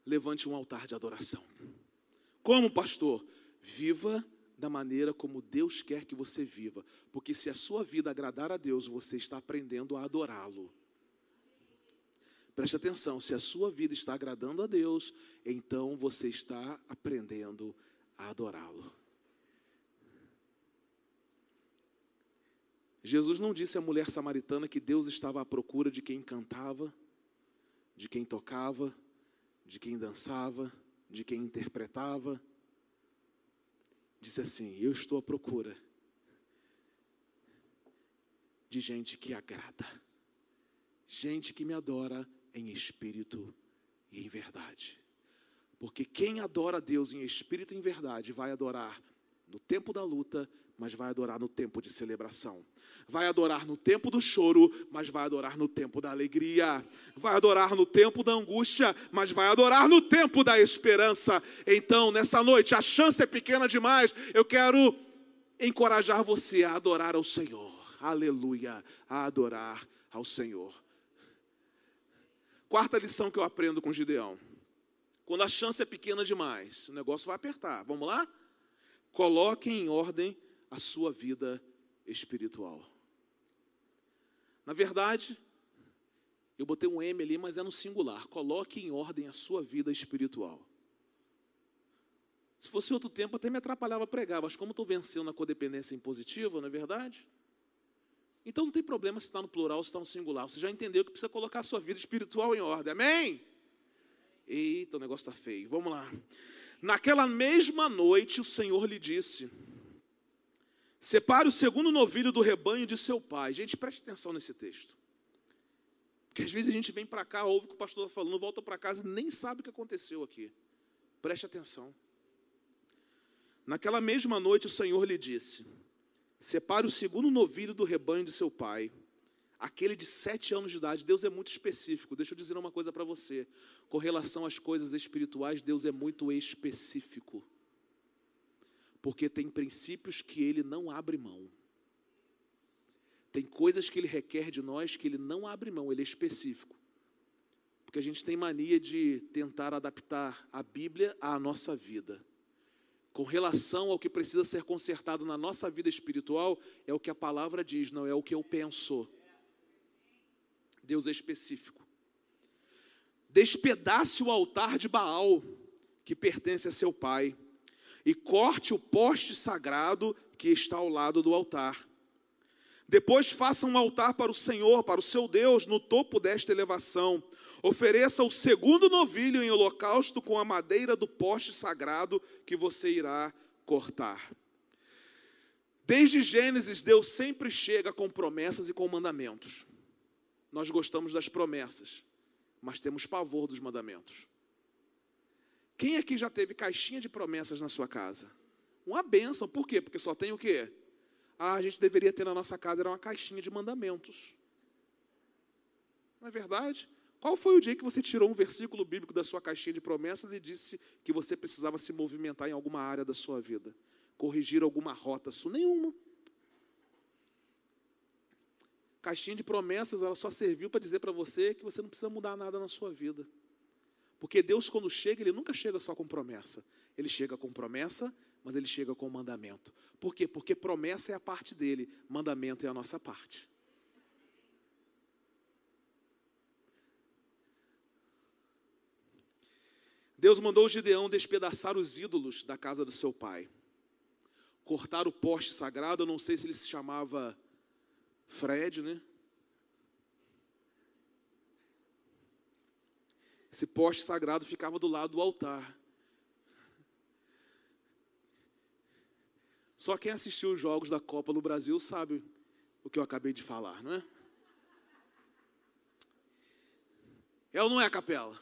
Levante um altar de adoração. Como pastor? Viva da maneira como Deus quer que você viva, porque se a sua vida agradar a Deus, você está aprendendo a adorá-lo. Preste atenção, se a sua vida está agradando a Deus, então você está aprendendo a adorá-lo. Jesus não disse à mulher samaritana que Deus estava à procura de quem cantava, de quem tocava, de quem dançava, de quem interpretava. Disse assim: Eu estou à procura de gente que agrada, gente que me adora em espírito e em verdade. Porque quem adora a Deus em espírito e em verdade vai adorar no tempo da luta, mas vai adorar no tempo de celebração. Vai adorar no tempo do choro, mas vai adorar no tempo da alegria. Vai adorar no tempo da angústia, mas vai adorar no tempo da esperança. Então, nessa noite, a chance é pequena demais. Eu quero encorajar você a adorar ao Senhor. Aleluia, a adorar ao Senhor. Quarta lição que eu aprendo com Gideão. Quando a chance é pequena demais, o negócio vai apertar. Vamos lá? Coloque em ordem a sua vida espiritual. Na verdade, eu botei um M ali, mas é no singular. Coloque em ordem a sua vida espiritual. Se fosse outro tempo, até me atrapalhava pregar, mas como estou vencendo a codependência impositiva, não é verdade? Então não tem problema se está no plural ou se está no singular. Você já entendeu que precisa colocar a sua vida espiritual em ordem. Amém? Eita, o negócio está feio. Vamos lá. Naquela mesma noite, o Senhor lhe disse: Separe o segundo novilho do rebanho de seu pai. Gente, preste atenção nesse texto. Porque às vezes a gente vem para cá, ouve o que o pastor está falando, volta para casa e nem sabe o que aconteceu aqui. Preste atenção. Naquela mesma noite o Senhor lhe disse: Separe o segundo novilho do rebanho de seu pai, aquele de sete anos de idade. Deus é muito específico. Deixa eu dizer uma coisa para você. Com relação às coisas espirituais, Deus é muito específico porque tem princípios que ele não abre mão. Tem coisas que ele requer de nós que ele não abre mão, ele é específico. Porque a gente tem mania de tentar adaptar a Bíblia à nossa vida. Com relação ao que precisa ser consertado na nossa vida espiritual, é o que a palavra diz, não é o que eu penso. Deus é específico. Despedace o altar de Baal, que pertence a seu pai e corte o poste sagrado que está ao lado do altar. Depois faça um altar para o Senhor, para o seu Deus, no topo desta elevação. Ofereça o segundo novilho em holocausto com a madeira do poste sagrado que você irá cortar. Desde Gênesis, Deus sempre chega com promessas e com mandamentos. Nós gostamos das promessas, mas temos pavor dos mandamentos. Quem aqui já teve caixinha de promessas na sua casa? Uma benção, por quê? Porque só tem o quê? Ah, a gente deveria ter na nossa casa era uma caixinha de mandamentos. Não é verdade? Qual foi o dia que você tirou um versículo bíblico da sua caixinha de promessas e disse que você precisava se movimentar em alguma área da sua vida? Corrigir alguma rota sua? Nenhuma. Caixinha de promessas, ela só serviu para dizer para você que você não precisa mudar nada na sua vida. Porque Deus, quando chega, Ele nunca chega só com promessa. Ele chega com promessa, mas Ele chega com mandamento. Por quê? Porque promessa é a parte dele, mandamento é a nossa parte. Deus mandou Gideão despedaçar os ídolos da casa do seu pai, cortar o poste sagrado. Eu não sei se ele se chamava Fred, né? Esse poste sagrado ficava do lado do altar. Só quem assistiu os jogos da Copa no Brasil sabe o que eu acabei de falar, não é? É ou não é a capela?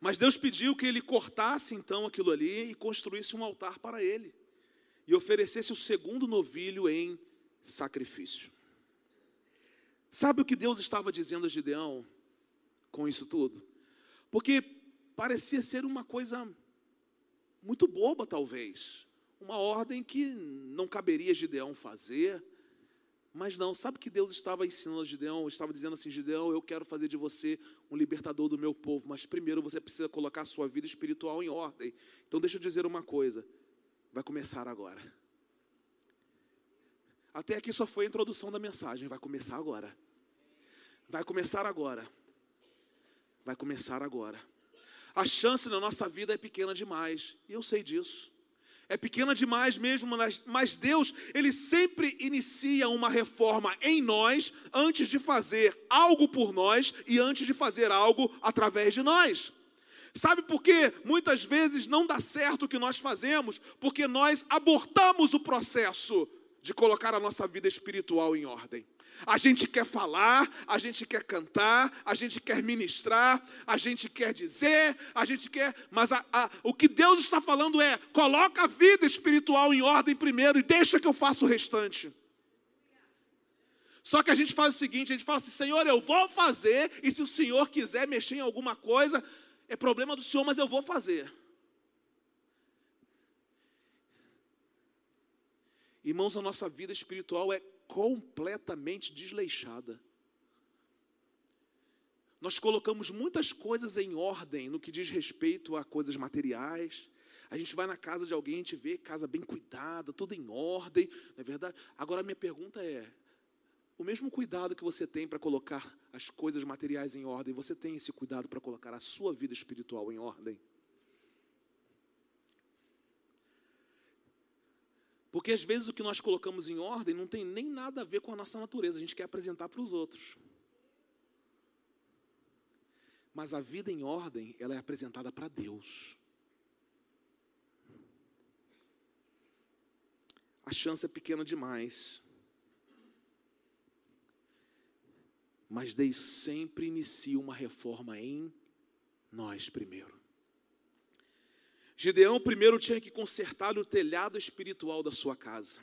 Mas Deus pediu que ele cortasse então aquilo ali e construísse um altar para ele e oferecesse o segundo novilho em sacrifício. Sabe o que Deus estava dizendo a Gideão com isso tudo? Porque parecia ser uma coisa muito boba, talvez. Uma ordem que não caberia Gideão fazer. Mas não, sabe o que Deus estava ensinando a Gideão? Estava dizendo assim: Gideão, eu quero fazer de você um libertador do meu povo, mas primeiro você precisa colocar a sua vida espiritual em ordem. Então, deixa eu dizer uma coisa: vai começar agora. Até aqui só foi a introdução da mensagem, vai começar agora. Vai começar agora. Vai começar agora. A chance na nossa vida é pequena demais, e eu sei disso. É pequena demais mesmo, mas Deus, Ele sempre inicia uma reforma em nós antes de fazer algo por nós e antes de fazer algo através de nós. Sabe por quê? Muitas vezes não dá certo o que nós fazemos, porque nós abortamos o processo de colocar a nossa vida espiritual em ordem. A gente quer falar, a gente quer cantar, a gente quer ministrar, a gente quer dizer, a gente quer. Mas a, a, o que Deus está falando é: coloca a vida espiritual em ordem primeiro e deixa que eu faça o restante. Só que a gente faz o seguinte: a gente fala assim, Senhor, eu vou fazer, e se o Senhor quiser mexer em alguma coisa, é problema do Senhor, mas eu vou fazer. Irmãos, a nossa vida espiritual é completamente desleixada. Nós colocamos muitas coisas em ordem no que diz respeito a coisas materiais. A gente vai na casa de alguém, a gente vê casa bem cuidada, tudo em ordem, não é verdade? Agora minha pergunta é: o mesmo cuidado que você tem para colocar as coisas materiais em ordem, você tem esse cuidado para colocar a sua vida espiritual em ordem? Porque às vezes o que nós colocamos em ordem não tem nem nada a ver com a nossa natureza, a gente quer apresentar para os outros. Mas a vida em ordem, ela é apresentada para Deus. A chance é pequena demais. Mas Deus sempre inicia uma reforma em nós primeiro. Gideão primeiro tinha que consertar o telhado espiritual da sua casa.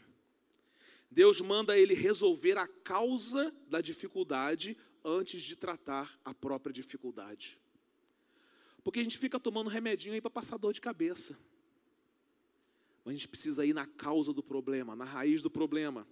Deus manda ele resolver a causa da dificuldade antes de tratar a própria dificuldade. Porque a gente fica tomando remedinho aí para passar dor de cabeça. Mas a gente precisa ir na causa do problema, na raiz do problema.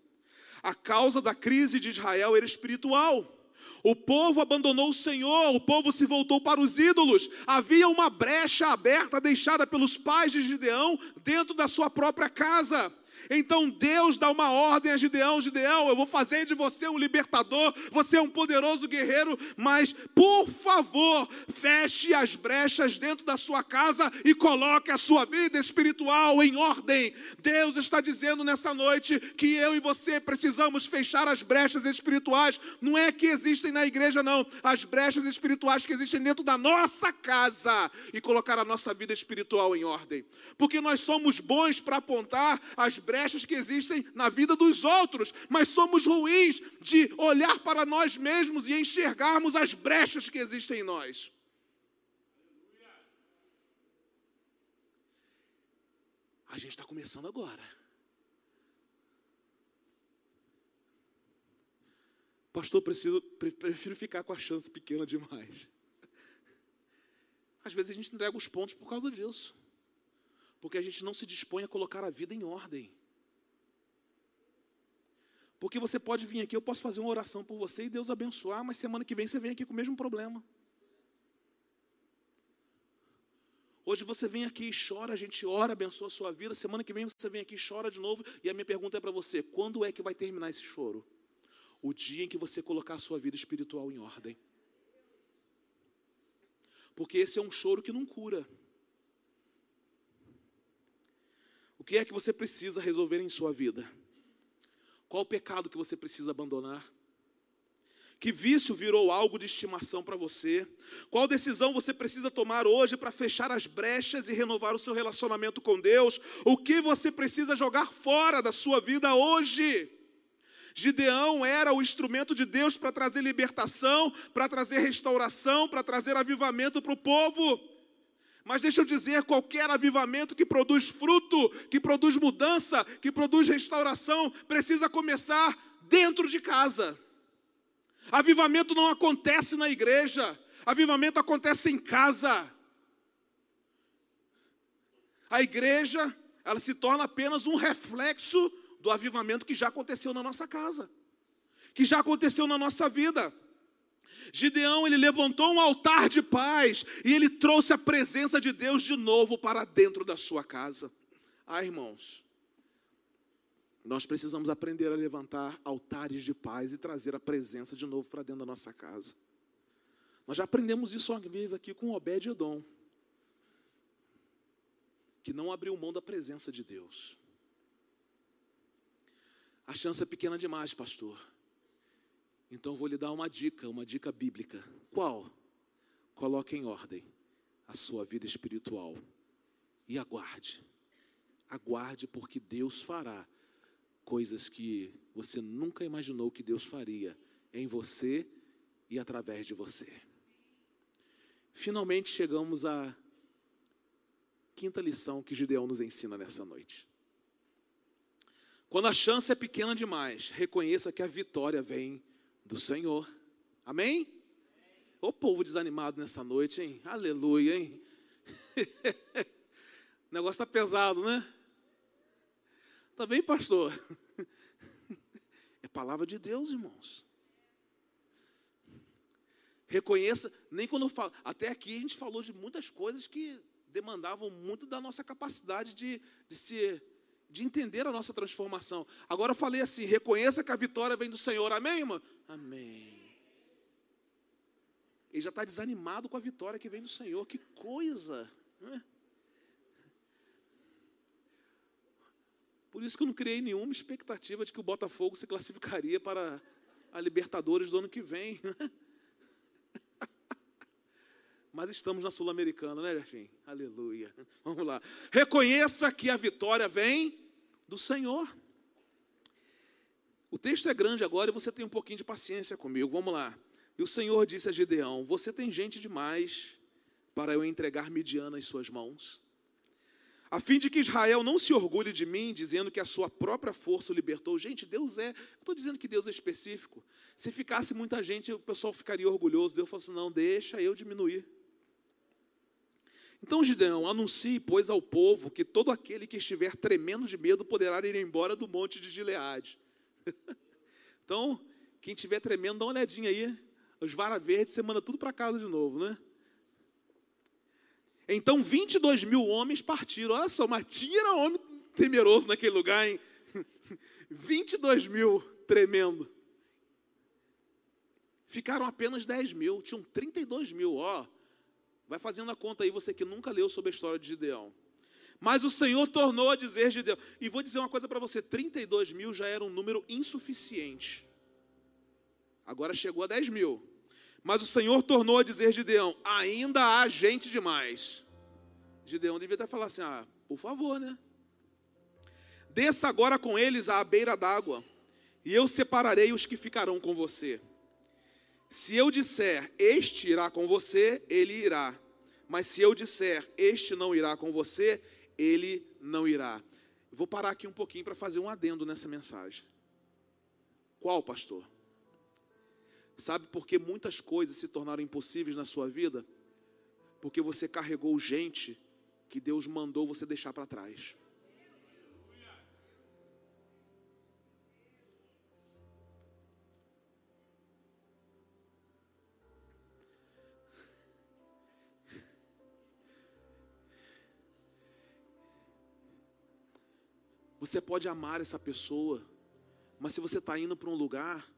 A causa da crise de Israel era espiritual. O povo abandonou o Senhor, o povo se voltou para os ídolos. Havia uma brecha aberta deixada pelos pais de Gideão dentro da sua própria casa. Então Deus dá uma ordem a Gideão: Gideão, eu vou fazer de você um libertador, você é um poderoso guerreiro, mas por favor, feche as brechas dentro da sua casa e coloque a sua vida espiritual em ordem. Deus está dizendo nessa noite que eu e você precisamos fechar as brechas espirituais. Não é que existem na igreja, não, as brechas espirituais que existem dentro da nossa casa e colocar a nossa vida espiritual em ordem, porque nós somos bons para apontar as brechas brechas que existem na vida dos outros, mas somos ruins de olhar para nós mesmos e enxergarmos as brechas que existem em nós. A gente está começando agora. Pastor, preciso, prefiro ficar com a chance pequena demais. Às vezes a gente entrega os pontos por causa disso. Porque a gente não se dispõe a colocar a vida em ordem. Porque você pode vir aqui, eu posso fazer uma oração por você e Deus abençoar, mas semana que vem você vem aqui com o mesmo problema. Hoje você vem aqui e chora, a gente ora, abençoa a sua vida. Semana que vem você vem aqui e chora de novo. E a minha pergunta é para você: quando é que vai terminar esse choro? O dia em que você colocar a sua vida espiritual em ordem. Porque esse é um choro que não cura. O que é que você precisa resolver em sua vida? Qual o pecado que você precisa abandonar? Que vício virou algo de estimação para você? Qual decisão você precisa tomar hoje para fechar as brechas e renovar o seu relacionamento com Deus? O que você precisa jogar fora da sua vida hoje? Gideão era o instrumento de Deus para trazer libertação, para trazer restauração, para trazer avivamento para o povo. Mas deixa eu dizer, qualquer avivamento que produz fruto, que produz mudança, que produz restauração, precisa começar dentro de casa. Avivamento não acontece na igreja, avivamento acontece em casa. A igreja, ela se torna apenas um reflexo do avivamento que já aconteceu na nossa casa, que já aconteceu na nossa vida. Gideão, ele levantou um altar de paz e ele trouxe a presença de Deus de novo para dentro da sua casa. Ah, irmãos, nós precisamos aprender a levantar altares de paz e trazer a presença de novo para dentro da nossa casa. Nós já aprendemos isso uma vez aqui com Obed-Edom, que não abriu mão da presença de Deus. A chance é pequena demais, pastor. Então vou lhe dar uma dica, uma dica bíblica. Qual? Coloque em ordem a sua vida espiritual e aguarde. Aguarde, porque Deus fará coisas que você nunca imaginou que Deus faria em você e através de você. Finalmente chegamos à quinta lição que Gideão nos ensina nessa noite. Quando a chance é pequena demais, reconheça que a vitória vem do Senhor. Amém? Ô povo desanimado nessa noite, hein? Aleluia, hein? o negócio está pesado, né? Tá bem, pastor? É palavra de Deus, irmãos. Reconheça, nem quando eu falo, até aqui a gente falou de muitas coisas que demandavam muito da nossa capacidade de, de se de entender a nossa transformação. Agora eu falei assim: reconheça que a vitória vem do Senhor. Amém, irmã? Amém. Ele já está desanimado com a vitória que vem do Senhor. Que coisa! Né? Por isso que eu não criei nenhuma expectativa de que o Botafogo se classificaria para a Libertadores do ano que vem. Né? Mas estamos na Sul-Americana, né, Jefim? Aleluia. Vamos lá. Reconheça que a vitória vem do Senhor. O texto é grande agora e você tem um pouquinho de paciência comigo. Vamos lá. E o Senhor disse a Gideão: Você tem gente demais para eu entregar Midian em suas mãos, a fim de que Israel não se orgulhe de mim, dizendo que a sua própria força o libertou. Gente, Deus é, eu estou dizendo que Deus é específico. Se ficasse muita gente, o pessoal ficaria orgulhoso. Deus falou assim: não, deixa eu diminuir. Então Gideão, anuncie, pois, ao povo que todo aquele que estiver tremendo de medo poderá ir embora do monte de Gileade. então, quem estiver tremendo, dá uma olhadinha aí. Os vara verdes, você manda tudo para casa de novo, né? Então 22 mil homens partiram. Olha só, mas tinha homem temeroso naquele lugar, hein? 22 mil tremendo. Ficaram apenas 10 mil, tinham 32 mil, ó. Vai fazendo a conta aí, você que nunca leu sobre a história de Gideão. Mas o Senhor tornou a dizer Gideão. E vou dizer uma coisa para você: 32 mil já era um número insuficiente. Agora chegou a 10 mil. Mas o Senhor tornou a dizer Gideão: ainda há gente demais. Gideão devia até falar assim: ah, por favor, né? Desça agora com eles à beira d'água, e eu separarei os que ficarão com você. Se eu disser, este irá com você, ele irá. Mas se eu disser, este não irá com você, ele não irá. Vou parar aqui um pouquinho para fazer um adendo nessa mensagem. Qual, pastor? Sabe por que muitas coisas se tornaram impossíveis na sua vida? Porque você carregou gente que Deus mandou você deixar para trás. Você pode amar essa pessoa, mas se você está indo para um lugar,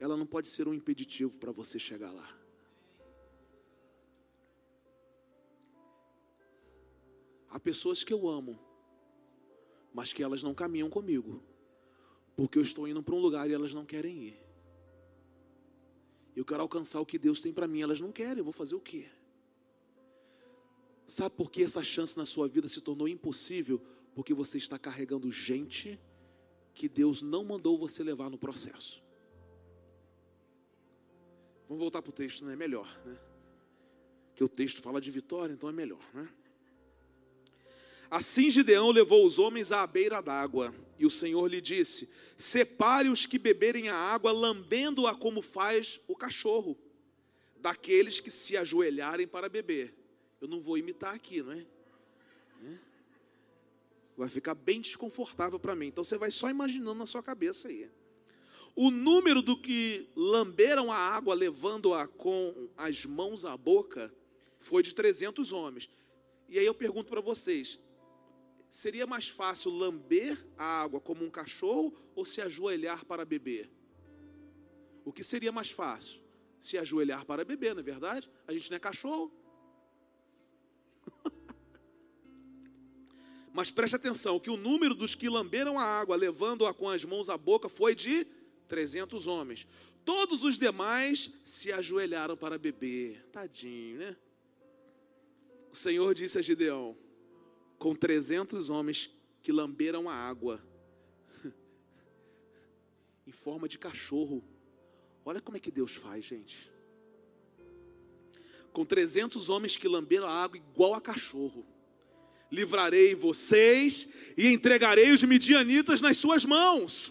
ela não pode ser um impeditivo para você chegar lá. Há pessoas que eu amo, mas que elas não caminham comigo, porque eu estou indo para um lugar e elas não querem ir. Eu quero alcançar o que Deus tem para mim, elas não querem, eu vou fazer o quê? Sabe por que essa chance na sua vida se tornou impossível? Porque você está carregando gente que Deus não mandou você levar no processo. Vamos voltar para o texto, né? É melhor, né? Que o texto fala de vitória, então é melhor, né? Assim Gideão levou os homens à beira d'água, e o Senhor lhe disse: Separe os que beberem a água, lambendo-a como faz o cachorro, daqueles que se ajoelharem para beber. Eu não vou imitar aqui, não é? Vai ficar bem desconfortável para mim. Então você vai só imaginando na sua cabeça aí. O número do que lamberam a água levando-a com as mãos à boca foi de 300 homens. E aí eu pergunto para vocês: seria mais fácil lamber a água como um cachorro ou se ajoelhar para beber? O que seria mais fácil? Se ajoelhar para beber, não é verdade? A gente não é cachorro. Mas preste atenção que o número dos que lamberam a água, levando-a com as mãos à boca, foi de 300 homens. Todos os demais se ajoelharam para beber. Tadinho, né? O Senhor disse a Gideão: com 300 homens que lamberam a água, em forma de cachorro. Olha como é que Deus faz, gente. Com 300 homens que lamberam a água igual a cachorro. Livrarei vocês e entregarei os midianitas nas suas mãos.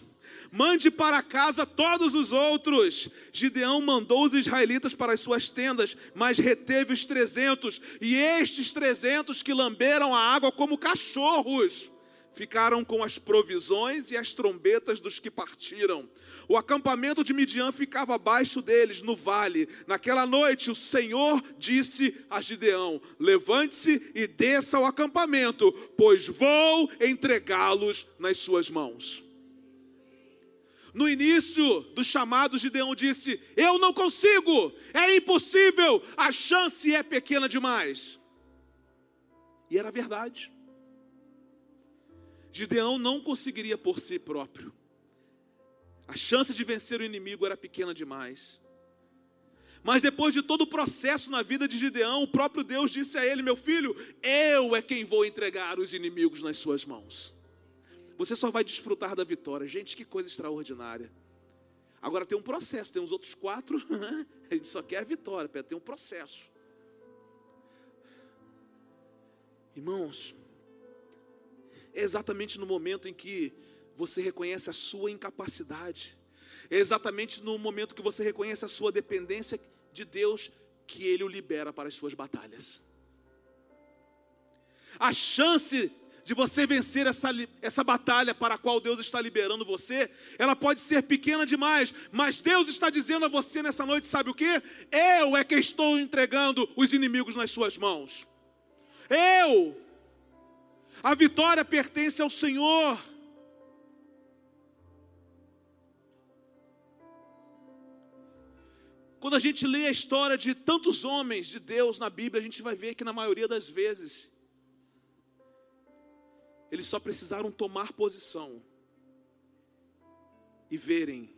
Mande para casa todos os outros. Gideão mandou os israelitas para as suas tendas, mas reteve os trezentos. E estes trezentos que lamberam a água como cachorros ficaram com as provisões e as trombetas dos que partiram. O acampamento de Midian ficava abaixo deles, no vale. Naquela noite, o Senhor disse a Gideão: Levante-se e desça ao acampamento, pois vou entregá-los nas suas mãos. No início do chamado, Gideão disse: Eu não consigo, é impossível, a chance é pequena demais. E era verdade. Gideão não conseguiria por si próprio. A chance de vencer o inimigo era pequena demais. Mas depois de todo o processo na vida de Gideão, o próprio Deus disse a ele: Meu filho, eu é quem vou entregar os inimigos nas suas mãos. Você só vai desfrutar da vitória. Gente, que coisa extraordinária. Agora tem um processo, tem os outros quatro, a gente só quer a vitória, tem um processo. Irmãos, é exatamente no momento em que você reconhece a sua incapacidade, é exatamente no momento que você reconhece a sua dependência de Deus que Ele o libera para as suas batalhas. A chance de você vencer essa, essa batalha para a qual Deus está liberando você, ela pode ser pequena demais, mas Deus está dizendo a você nessa noite: sabe o que? Eu é que estou entregando os inimigos nas suas mãos. Eu a vitória pertence ao Senhor. Quando a gente lê a história de tantos homens de Deus na Bíblia, a gente vai ver que na maioria das vezes eles só precisaram tomar posição e verem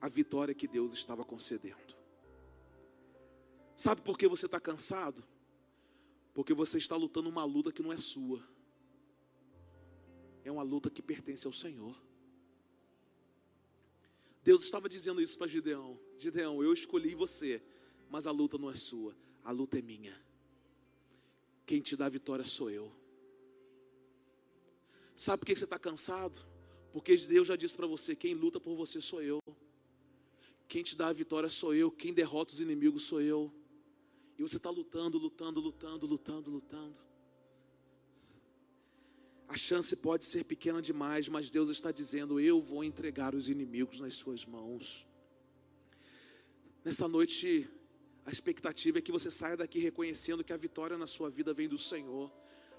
a vitória que Deus estava concedendo. Sabe por que você está cansado? Porque você está lutando uma luta que não é sua é uma luta que pertence ao Senhor. Deus estava dizendo isso para Gideão: Gideão, eu escolhi você, mas a luta não é sua, a luta é minha. Quem te dá a vitória sou eu. Sabe por que você está cansado? Porque Deus já disse para você: quem luta por você sou eu. Quem te dá a vitória sou eu. Quem derrota os inimigos sou eu. E você está lutando, lutando, lutando, lutando, lutando. A chance pode ser pequena demais, mas Deus está dizendo: Eu vou entregar os inimigos nas suas mãos. Nessa noite, a expectativa é que você saia daqui reconhecendo que a vitória na sua vida vem do Senhor.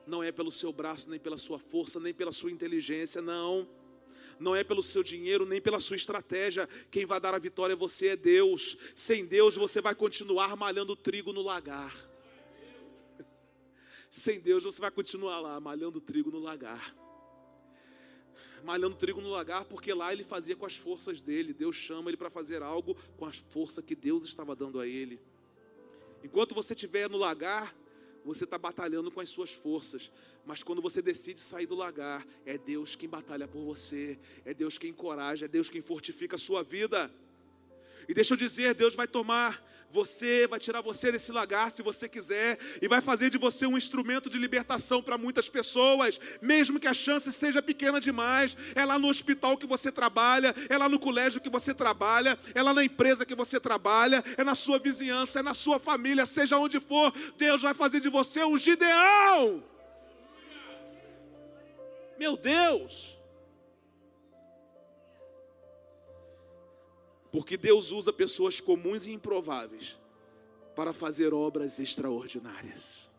Não é pelo seu braço, nem pela sua força, nem pela sua inteligência, não. Não é pelo seu dinheiro, nem pela sua estratégia. Quem vai dar a vitória é você, é Deus. Sem Deus, você vai continuar malhando trigo no lagar. Sem Deus você vai continuar lá, malhando trigo no lagar. Malhando trigo no lagar, porque lá ele fazia com as forças dele. Deus chama ele para fazer algo com a força que Deus estava dando a ele. Enquanto você estiver no lagar, você está batalhando com as suas forças. Mas quando você decide sair do lagar, é Deus quem batalha por você, é Deus quem encoraja, é Deus quem fortifica a sua vida. E deixa eu dizer, Deus vai tomar você, vai tirar você desse lagar se você quiser, e vai fazer de você um instrumento de libertação para muitas pessoas, mesmo que a chance seja pequena demais. É lá no hospital que você trabalha, é lá no colégio que você trabalha, é lá na empresa que você trabalha, é na sua vizinhança, é na sua família, seja onde for, Deus vai fazer de você um Gideão. Meu Deus! Porque Deus usa pessoas comuns e improváveis para fazer obras extraordinárias.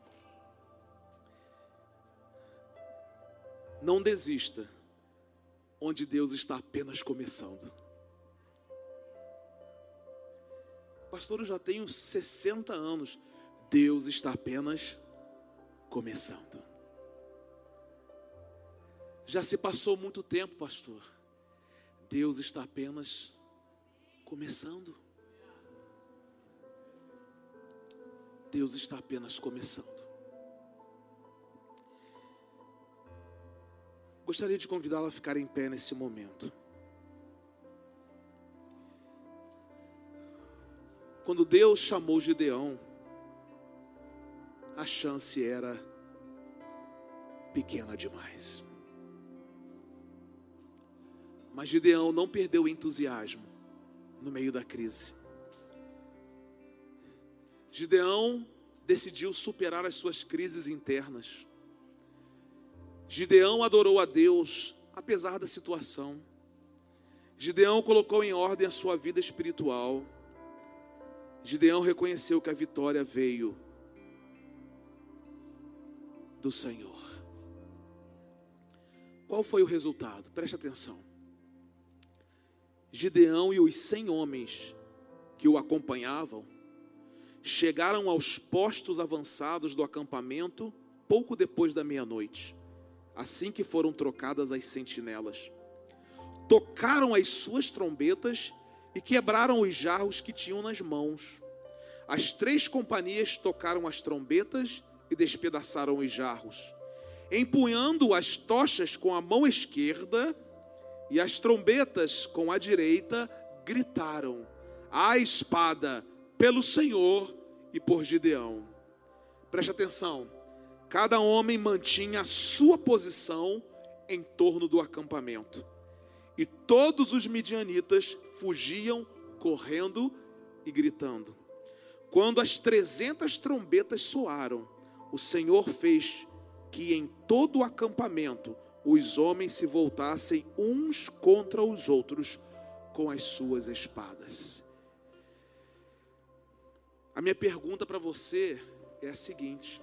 Não desista onde Deus está apenas começando. Pastor, eu já tenho 60 anos. Deus está apenas começando. Já se passou muito tempo, pastor. Deus está apenas começando começando. Deus está apenas começando. Gostaria de convidá-la a ficar em pé nesse momento. Quando Deus chamou Gideão, a chance era pequena demais. Mas Gideão não perdeu o entusiasmo no meio da crise. Gideão decidiu superar as suas crises internas. Gideão adorou a Deus apesar da situação. Gideão colocou em ordem a sua vida espiritual. Gideão reconheceu que a vitória veio do Senhor. Qual foi o resultado? Preste atenção. Gideão e os cem homens que o acompanhavam chegaram aos postos avançados do acampamento pouco depois da meia-noite, assim que foram trocadas as sentinelas. Tocaram as suas trombetas e quebraram os jarros que tinham nas mãos. As três companhias tocaram as trombetas e despedaçaram os jarros. Empunhando as tochas com a mão esquerda e as trombetas com a direita, gritaram: A espada pelo Senhor e por Gideão. Preste atenção, cada homem mantinha a sua posição em torno do acampamento. E todos os midianitas fugiam correndo e gritando. Quando as trezentas trombetas soaram, o Senhor fez que em todo o acampamento os homens se voltassem uns contra os outros com as suas espadas. A minha pergunta para você é a seguinte: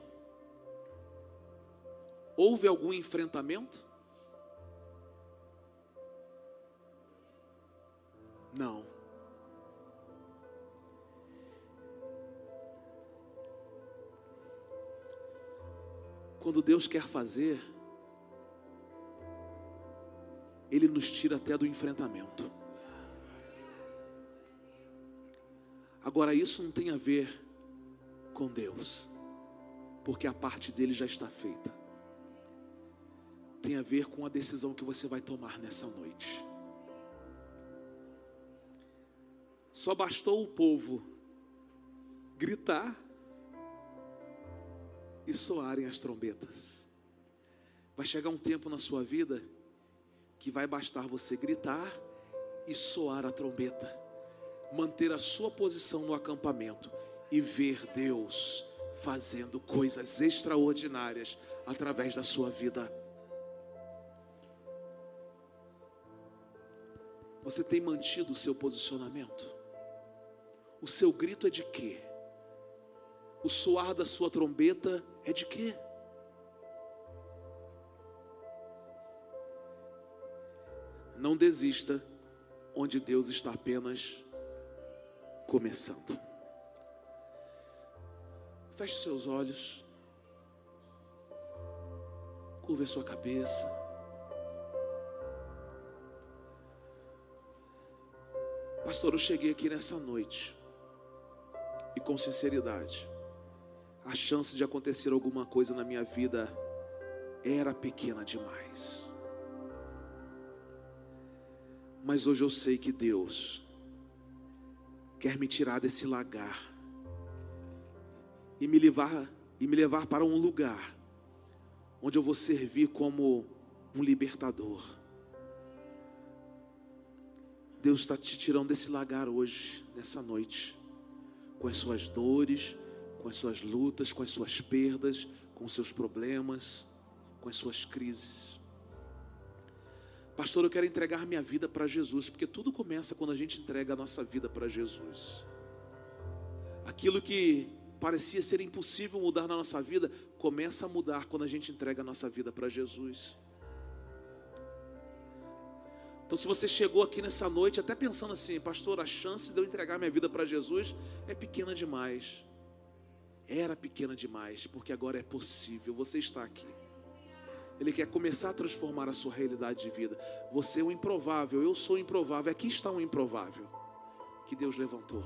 houve algum enfrentamento? Não. Quando Deus quer fazer, Ele nos tira até do enfrentamento. Agora, isso não tem a ver com Deus, porque a parte dele já está feita. Tem a ver com a decisão que você vai tomar nessa noite. Só bastou o povo gritar e soarem as trombetas. Vai chegar um tempo na sua vida que vai bastar você gritar e soar a trombeta manter a sua posição no acampamento e ver Deus fazendo coisas extraordinárias através da sua vida. Você tem mantido o seu posicionamento? O seu grito é de quê? O soar da sua trombeta é de quê? Não desista onde Deus está apenas começando. Feche seus olhos. Curva a sua cabeça. Pastor, eu cheguei aqui nessa noite e com sinceridade, a chance de acontecer alguma coisa na minha vida era pequena demais. Mas hoje eu sei que Deus quer me tirar desse lagar e me levar e me levar para um lugar onde eu vou servir como um libertador. Deus está te tirando desse lagar hoje, nessa noite, com as suas dores, com as suas lutas, com as suas perdas, com os seus problemas, com as suas crises. Pastor, eu quero entregar minha vida para Jesus, porque tudo começa quando a gente entrega a nossa vida para Jesus. Aquilo que parecia ser impossível mudar na nossa vida, começa a mudar quando a gente entrega a nossa vida para Jesus. Então, se você chegou aqui nessa noite até pensando assim, pastor, a chance de eu entregar minha vida para Jesus é pequena demais. Era pequena demais, porque agora é possível, você está aqui. Ele quer começar a transformar a sua realidade de vida. Você é o improvável, eu sou o improvável. Aqui está um improvável que Deus levantou.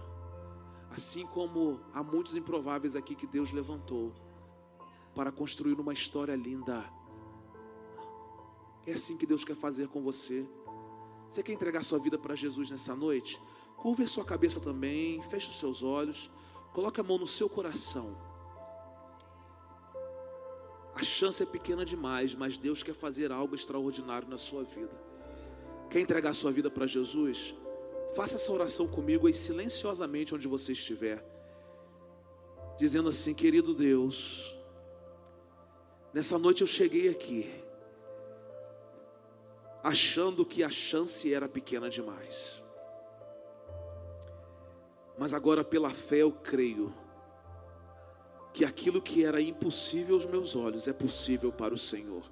Assim como há muitos improváveis aqui que Deus levantou para construir uma história linda. É assim que Deus quer fazer com você. Você quer entregar sua vida para Jesus nessa noite? Curva a sua cabeça também, feche os seus olhos, coloque a mão no seu coração. A chance é pequena demais, mas Deus quer fazer algo extraordinário na sua vida. Quer entregar sua vida para Jesus? Faça essa oração comigo aí silenciosamente onde você estiver, dizendo assim: Querido Deus, nessa noite eu cheguei aqui, achando que a chance era pequena demais, mas agora pela fé eu creio que aquilo que era impossível aos meus olhos é possível para o Senhor.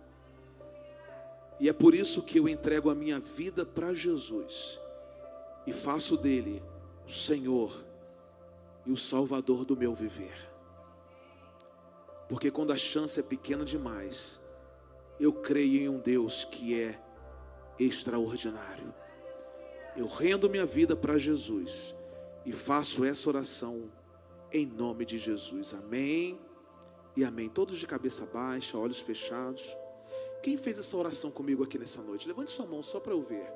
E é por isso que eu entrego a minha vida para Jesus e faço dele o Senhor e o Salvador do meu viver. Porque quando a chance é pequena demais, eu creio em um Deus que é extraordinário. Eu rendo minha vida para Jesus e faço essa oração em nome de Jesus. Amém e amém. Todos de cabeça baixa, olhos fechados. Quem fez essa oração comigo aqui nessa noite? Levante sua mão só para eu ver.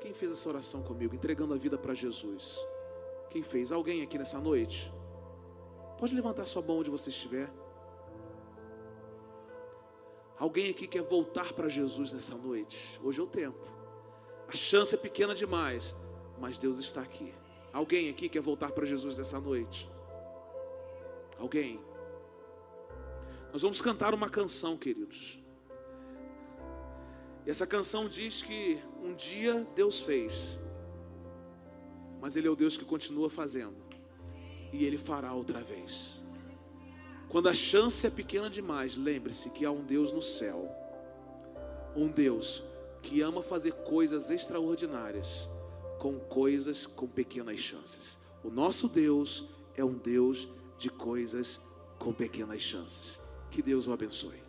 Quem fez essa oração comigo, entregando a vida para Jesus? Quem fez? Alguém aqui nessa noite? Pode levantar sua mão onde você estiver. Alguém aqui quer voltar para Jesus nessa noite? Hoje é o tempo. A chance é pequena demais, mas Deus está aqui. Alguém aqui quer voltar para Jesus nessa noite? Alguém? Nós vamos cantar uma canção, queridos. E essa canção diz que um dia Deus fez, mas Ele é o Deus que continua fazendo, e Ele fará outra vez. Quando a chance é pequena demais, lembre-se que há um Deus no céu, um Deus que ama fazer coisas extraordinárias com coisas com pequenas chances. O nosso Deus é um Deus de coisas com pequenas chances. Que Deus o abençoe.